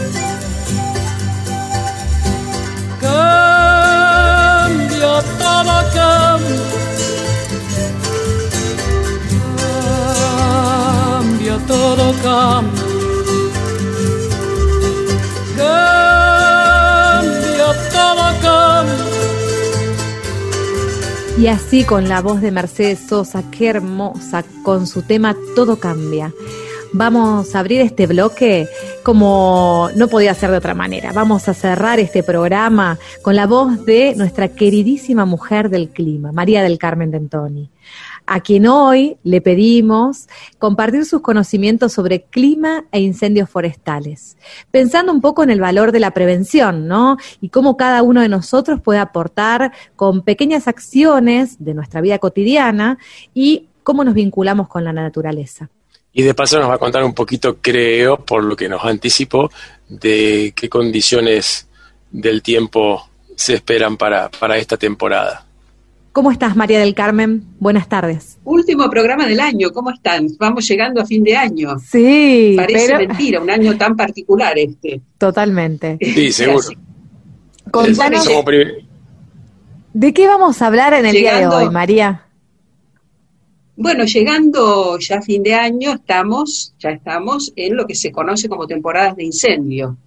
cambia. Cambia. Y así con la voz de Mercedes Sosa, qué hermosa, con su tema Todo cambia vamos a abrir este bloque como no podía ser de otra manera. Vamos a cerrar este programa con la voz de nuestra queridísima mujer del clima, María del Carmen Dentoni, a quien hoy le pedimos compartir sus conocimientos sobre clima e incendios forestales, pensando un poco en el valor de la prevención, ¿no? Y cómo cada uno de nosotros puede aportar con pequeñas acciones de nuestra vida cotidiana y cómo nos vinculamos con la naturaleza. Y de paso nos va a contar un poquito, creo, por lo que nos anticipó, de qué condiciones del tiempo se esperan para, para esta temporada. ¿Cómo estás, María del Carmen? Buenas tardes. Último programa del año, ¿cómo están? Vamos llegando a fin de año. Sí. Parece mentira, un año tan particular este. Totalmente. Sí, seguro. Contanos, ¿de qué vamos a hablar en el día de hoy, María? Bueno, llegando ya a fin de año, estamos, ya estamos en lo que se conoce como temporadas de incendio.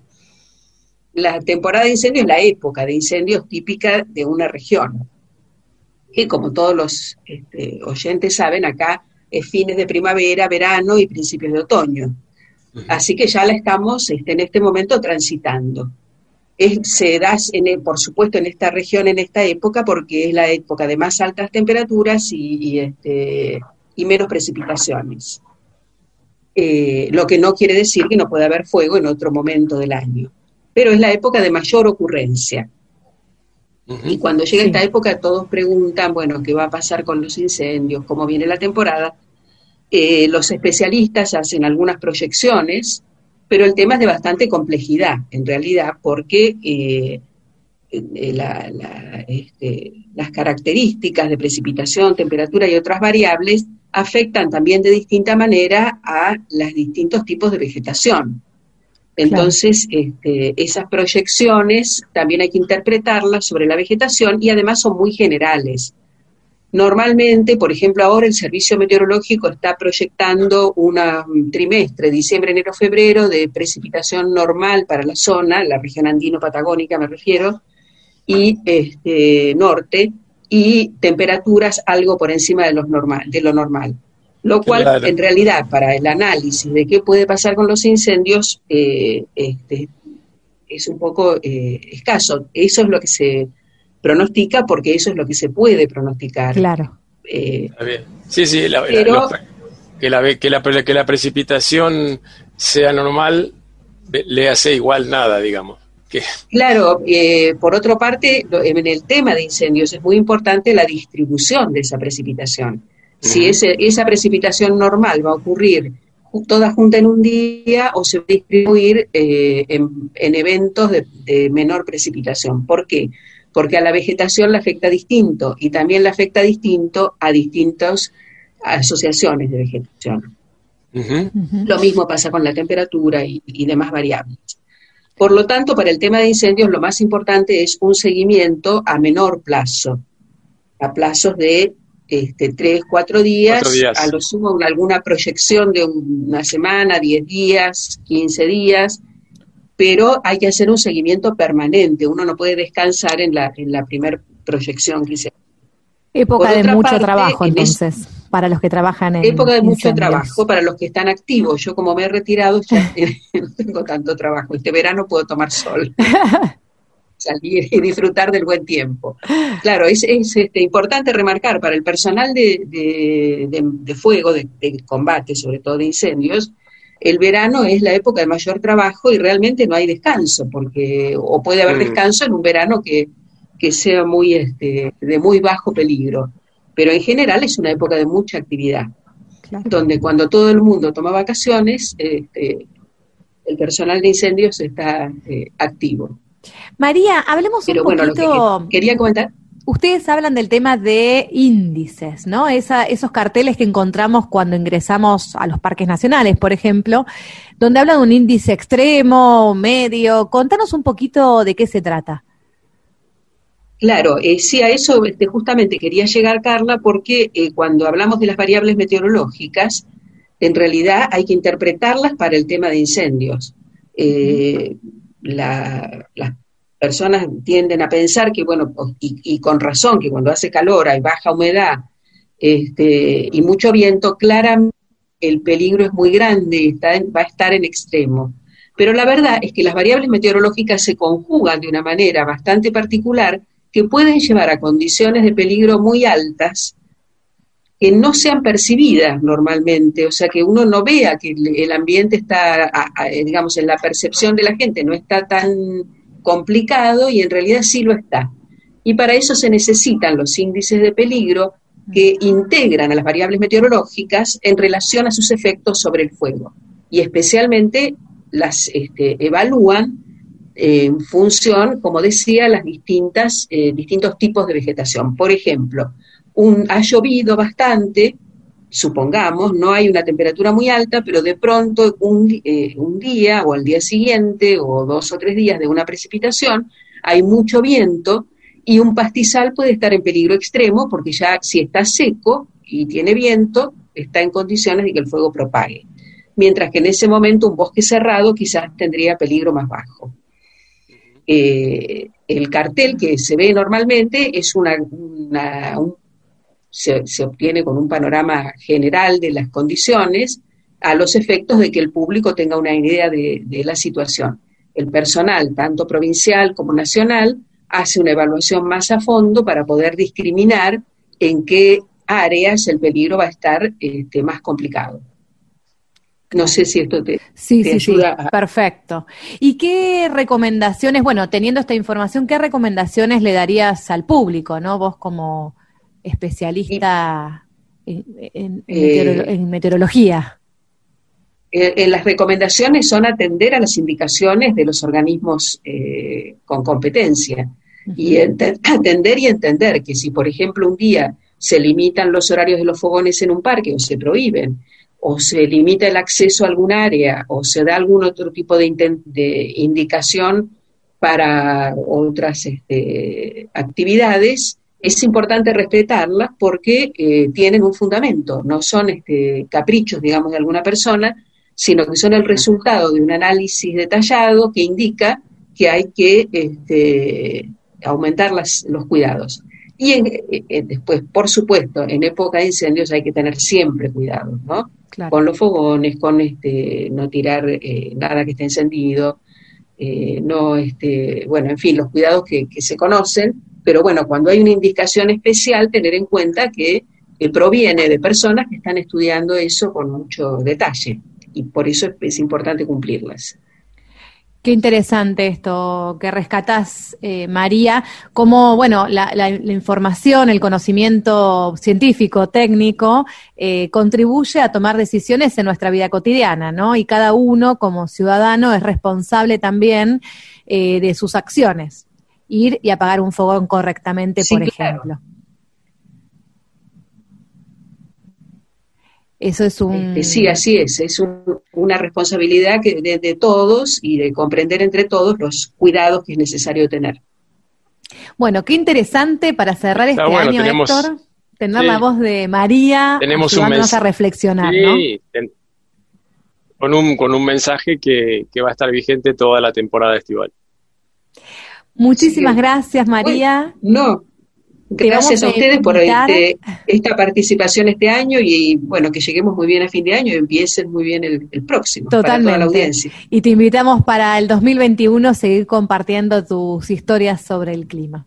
La temporada de incendio es la época de incendios típica de una región que como todos los este, oyentes saben, acá es fines de primavera, verano y principios de otoño. Así que ya la estamos este, en este momento transitando. se da, en, por supuesto, en esta región, en esta época, porque es la época de más altas temperaturas y, este, y menos precipitaciones. Eh, lo que no quiere decir que no pueda haber fuego en otro momento del año, pero es la época de mayor ocurrencia. Y cuando llega esta época todos preguntan, bueno, ¿qué va a pasar con los incendios? ¿Cómo viene la temporada? Eh, los especialistas hacen algunas proyecciones, pero el tema es de bastante complejidad, en realidad, porque eh, eh, este, las características de precipitación, temperatura y otras variables afectan también de distinta manera a los distintos tipos de vegetación. Entonces, este, esas proyecciones también hay que interpretarlas sobre la vegetación y además son muy generales. Normalmente, por ejemplo, ahora el Servicio Meteorológico está proyectando un trimestre, diciembre, enero, febrero, de precipitación normal para la zona, la región andino-patagónica me refiero, y este, norte, y temperaturas algo por encima de, los normal, de lo normal lo cual en realidad para el análisis de qué puede pasar con los incendios eh, este, es un poco eh, escaso. Eso es lo que se pronostica porque eso es lo que se puede pronosticar. Claro. Eh, sí, sí, que, la, que, la, que la precipitación sea normal le hace igual nada, digamos. Que... Claro, por otra parte, en el tema de incendios es muy importante la distribución de esa precipitación. Si esa precipitación normal va a ocurrir toda junta en un día o se va a distribuir eh, en, eventos de, menor precipitación. ¿Por qué? Porque a la vegetación la afecta distinto y también la afecta distinto a distintas asociaciones de vegetación. Lo mismo pasa con la temperatura y, y demás variables. Por lo tanto, para el tema de incendios, lo más importante es un seguimiento a menor plazo, a plazos de este, tres, cuatro días, a lo sumo alguna proyección de una semana, diez días, quince días, pero hay que hacer un seguimiento permanente, uno no puede descansar en la, en la primera proyección que se Época de mucho trabajo, entonces, para los que trabajan en. Época de mucho trabajo para los que están activos. Yo, como me he retirado, ya no tengo tanto trabajo. Este verano puedo tomar sol. salir y disfrutar del buen tiempo. Claro, es, este, importante remarcar para el personal de, fuego, de, combate, sobre todo de incendios, el verano es la época de mayor trabajo y realmente no hay descanso, porque o puede haber mm. descanso en un verano que, sea muy este, de muy bajo peligro, pero en general es una época de mucha actividad, donde cuando todo el mundo toma vacaciones, este, el personal de incendios está eh, activo. María, hablemos un poquito. quería comentar. Ustedes hablan del tema de índices, ¿no? esos carteles que encontramos cuando ingresamos a los parques nacionales, por ejemplo, donde hablan de un índice extremo, medio. Contanos un poquito de qué se trata. Claro, eh, sí, a eso justamente quería llegar, Carla, porque eh, cuando hablamos de las variables meteorológicas, en realidad hay que interpretarlas para el tema de incendios. Eh, las personas tienden a pensar que, bueno, y, con razón, que cuando hace calor hay baja humedad este, y mucho viento, claramente el peligro es muy grande, está va a estar en extremo. Pero la verdad es que las variables meteorológicas se conjugan de una manera bastante particular que pueden llevar a condiciones de peligro muy altas que no sean percibidas normalmente, o sea, que uno no vea que el ambiente está, digamos, en la percepción de la gente no está tan complicado y en realidad sí lo está. Y para eso se necesitan los índices de peligro que integran a las variables meteorológicas en relación a sus efectos sobre el fuego y especialmente las este, evalúan en función, como decía, las distintas eh, distintos tipos de vegetación. Por ejemplo, un, ha llovido bastante, supongamos, no hay una temperatura muy alta, pero de pronto un, eh, un día o al día siguiente o dos o tres días de una precipitación hay mucho viento y un pastizal puede estar en peligro extremo porque ya si está seco y tiene viento, está en condiciones de que el fuego propague. Mientras que en ese momento un bosque cerrado quizás tendría peligro más bajo. Eh, el cartel que se ve normalmente es una, se, obtiene con un panorama general de las condiciones a los efectos de que el público tenga una idea de la situación. El personal, tanto provincial como nacional, hace una evaluación más a fondo para poder discriminar en qué áreas el peligro va a estar este, más complicado. No sé si esto te, sí, sí, ayuda. Sí, perfecto. ¿Y qué recomendaciones, bueno, teniendo esta información, qué recomendaciones le darías al público, no? Vos como especialista en, eh, meteorología. Eh, las recomendaciones son atender a las indicaciones de los organismos eh, con competencia y atender y entender que si, por ejemplo, un día se limitan los horarios de los fogones en un parque o se prohíben, o se limita el acceso a algún área, o se da algún otro tipo de, indicación para otras este, actividades, es importante respetarlas porque eh, tienen un fundamento, no son este, caprichos, digamos, de alguna persona, sino que son el resultado de un análisis detallado que indica que hay que este, aumentar las, los cuidados. Y eh, eh, después, por supuesto, en época de incendios hay que tener siempre cuidado, ¿no? Con los fogones, con este, no tirar eh, nada que esté encendido, no, este, bueno, en fin, los cuidados que, se conocen, pero bueno, cuando hay una indicación especial, tener en cuenta que proviene de personas que están estudiando eso con mucho detalle y por eso es importante cumplirlas. Qué interesante esto que rescatás, eh, María, cómo, bueno, la, información, el conocimiento científico, técnico, eh, contribuye a tomar decisiones en nuestra vida cotidiana, ¿no? Y cada uno, como ciudadano, es responsable también eh, de sus acciones. Ir y apagar un fogón correctamente, por ejemplo. Eso es un... Este, sí, así es, es una responsabilidad que de, todos y de comprender entre todos los cuidados que es necesario tener. Bueno, qué interesante para cerrar este año, Héctor, tener la voz de María tenemos a reflexionar, sí, con, un, con un mensaje que, va a estar vigente toda la temporada estival. Muchísimas gracias, María. no, Gracias a ustedes por este, esta participación este año y, bueno, que lleguemos muy bien a fin de año y empiecen muy bien el, próximo Totalmente. para toda la audiencia. Y te invitamos para el 2021 a seguir compartiendo tus historias sobre el clima.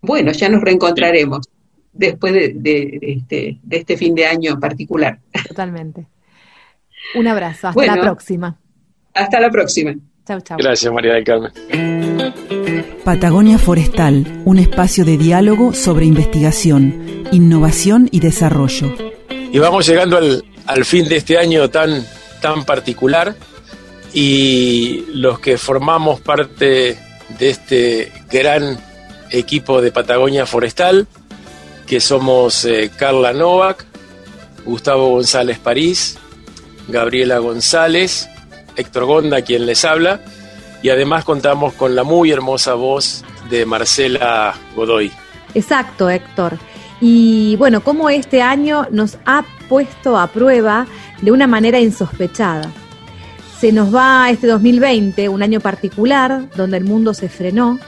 Bueno, ya nos reencontraremos después de, este, de este fin de año particular. Totalmente. Un abrazo, hasta la próxima. Hasta la próxima. Chau, chau. Gracias, María del Carmen. Patagonia Forestal, un espacio de diálogo sobre investigación, innovación y desarrollo. Y vamos llegando al, fin de este año tan, tan particular y los que formamos parte de este gran equipo de Patagonia Forestal, que somos eh, Carla Novak, Gustavo González París, Gabriela González, Héctor Gonda, quien les habla, y además contamos con la muy hermosa voz de Marcela Godoy. Exacto, Héctor. Y bueno, como este año nos ha puesto a prueba de una manera insospechada. Se nos va este 2020, un año particular, donde el mundo se frenó,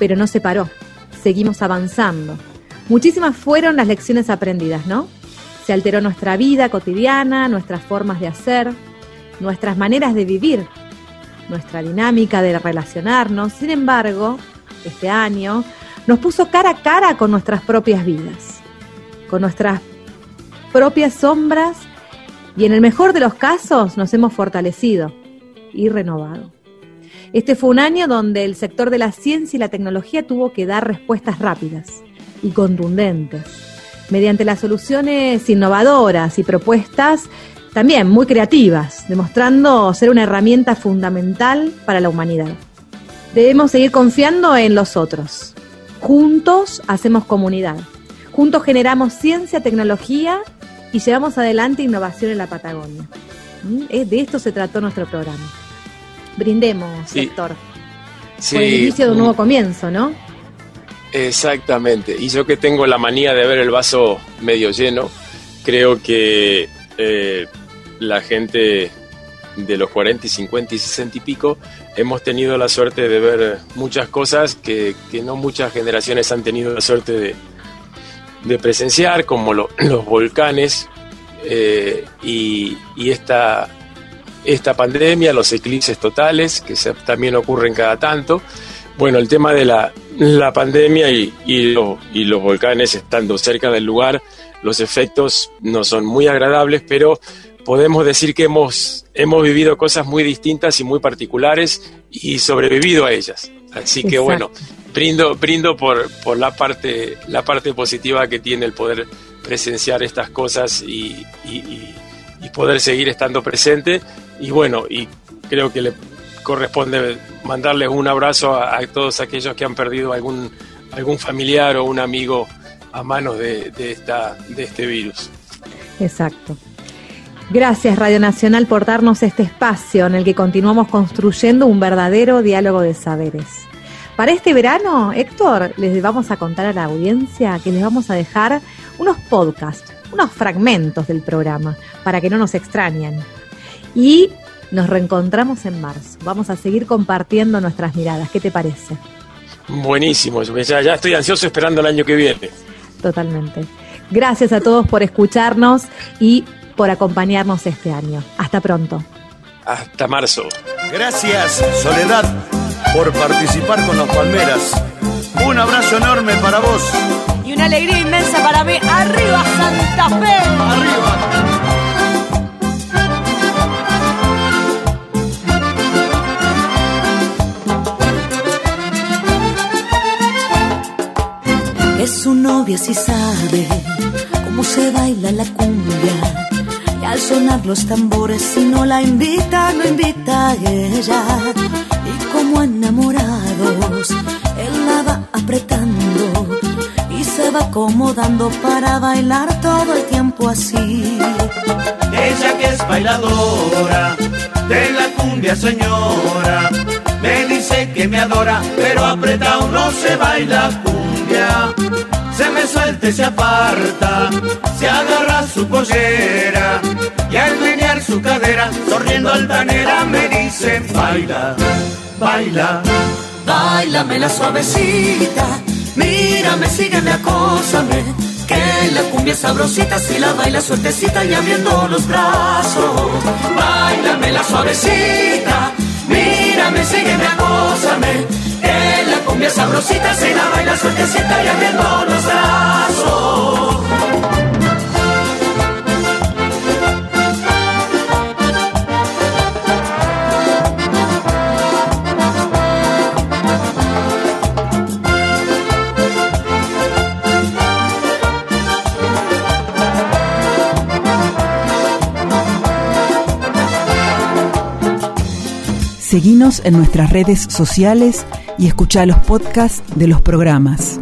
pero no se paró. Seguimos avanzando. Muchísimas fueron las lecciones aprendidas, ¿no? Se alteró nuestra vida cotidiana, nuestras formas de hacer, nuestras maneras de vivir, nuestra dinámica de relacionarnos. Sin embargo, este año nos puso cara a cara con nuestras propias vidas, con nuestras propias sombras y en el mejor de los casos nos hemos fortalecido y renovado. Este fue un año donde el sector de la ciencia y la tecnología tuvo que dar respuestas rápidas y contundentes. mediante las soluciones innovadoras y propuestas también muy creativas, demostrando ser una herramienta fundamental para la humanidad. Debemos seguir confiando en los otros. Juntos hacemos comunidad. Juntos generamos ciencia, tecnología y llevamos adelante innovación en la Patagonia. ¿Mm? De esto se trató nuestro programa. Brindemos, Héctor. por el inicio de un nuevo comienzo, ¿no? Exactamente. Y yo que tengo la manía de ver el vaso medio lleno, creo que eh, la gente de los 40 y 50 y 60 y pico hemos tenido la suerte de ver muchas cosas que, no muchas generaciones han tenido la suerte de, de presenciar, como los volcanes eh, y, esta, esta pandemia, los eclipses totales, que también ocurren cada tanto. Bueno, el tema de la, pandemia y, y, y los volcanes estando cerca del lugar, los efectos no son muy agradables, pero podemos decir que hemos, hemos vivido cosas muy distintas y muy particulares y sobrevivido a ellas. Así que bueno, brindo, brindo por, por la, parte, la parte positiva que tiene el poder presenciar estas cosas y, poder seguir estando presente. Y bueno, y creo que le corresponde mandarles un abrazo a, todos aquellos que han perdido algún, algún familiar o un amigo a manos de, de, esta, de este virus. Exacto. Gracias Radio Nacional por darnos este espacio en el que continuamos construyendo un verdadero diálogo de saberes. Para este verano, Héctor, les vamos a contar a la audiencia que les vamos a dejar unos podcasts, unos fragmentos del programa, para que no nos extrañen. Y nos reencontramos en marzo. Vamos a seguir compartiendo nuestras miradas. ¿Qué te parece? Buenísimo, ya, ya estoy ansioso esperando el año que viene. Totalmente. Gracias a todos por escucharnos y por acompañarnos este año. Hasta pronto. Hasta marzo. Gracias, Soledad, por participar con los Palmeras. Un abrazo enorme para vos. Y una alegría inmensa para mí. ¡Arriba, Santa Fe! ¡Arriba! Es su novia si sabe cómo se baila la cumbia al sonar los tambores, si no la invita, no invita a ella. Y como enamorados, él la va apretando y se va acomodando para bailar todo el tiempo así. Ella que es bailadora de la cumbia señora, me dice que me adora, pero apretado no se baila cumbia se me suelta y se aparta, se agarra su pollera y al menear su cadera, sonriendo altanera me dice baila, baila, bailame la suavecita, mírame, sígueme, acósame, que la cumbia sabrosita si la baila suertecita y abriendo los brazos, bailame la suavecita, mírame, sígueme, acósame la cumbia sabrosita se la baila suertecita y abriendo los brazos. Seguinos en nuestras redes sociales y escucha los podcasts de los programas.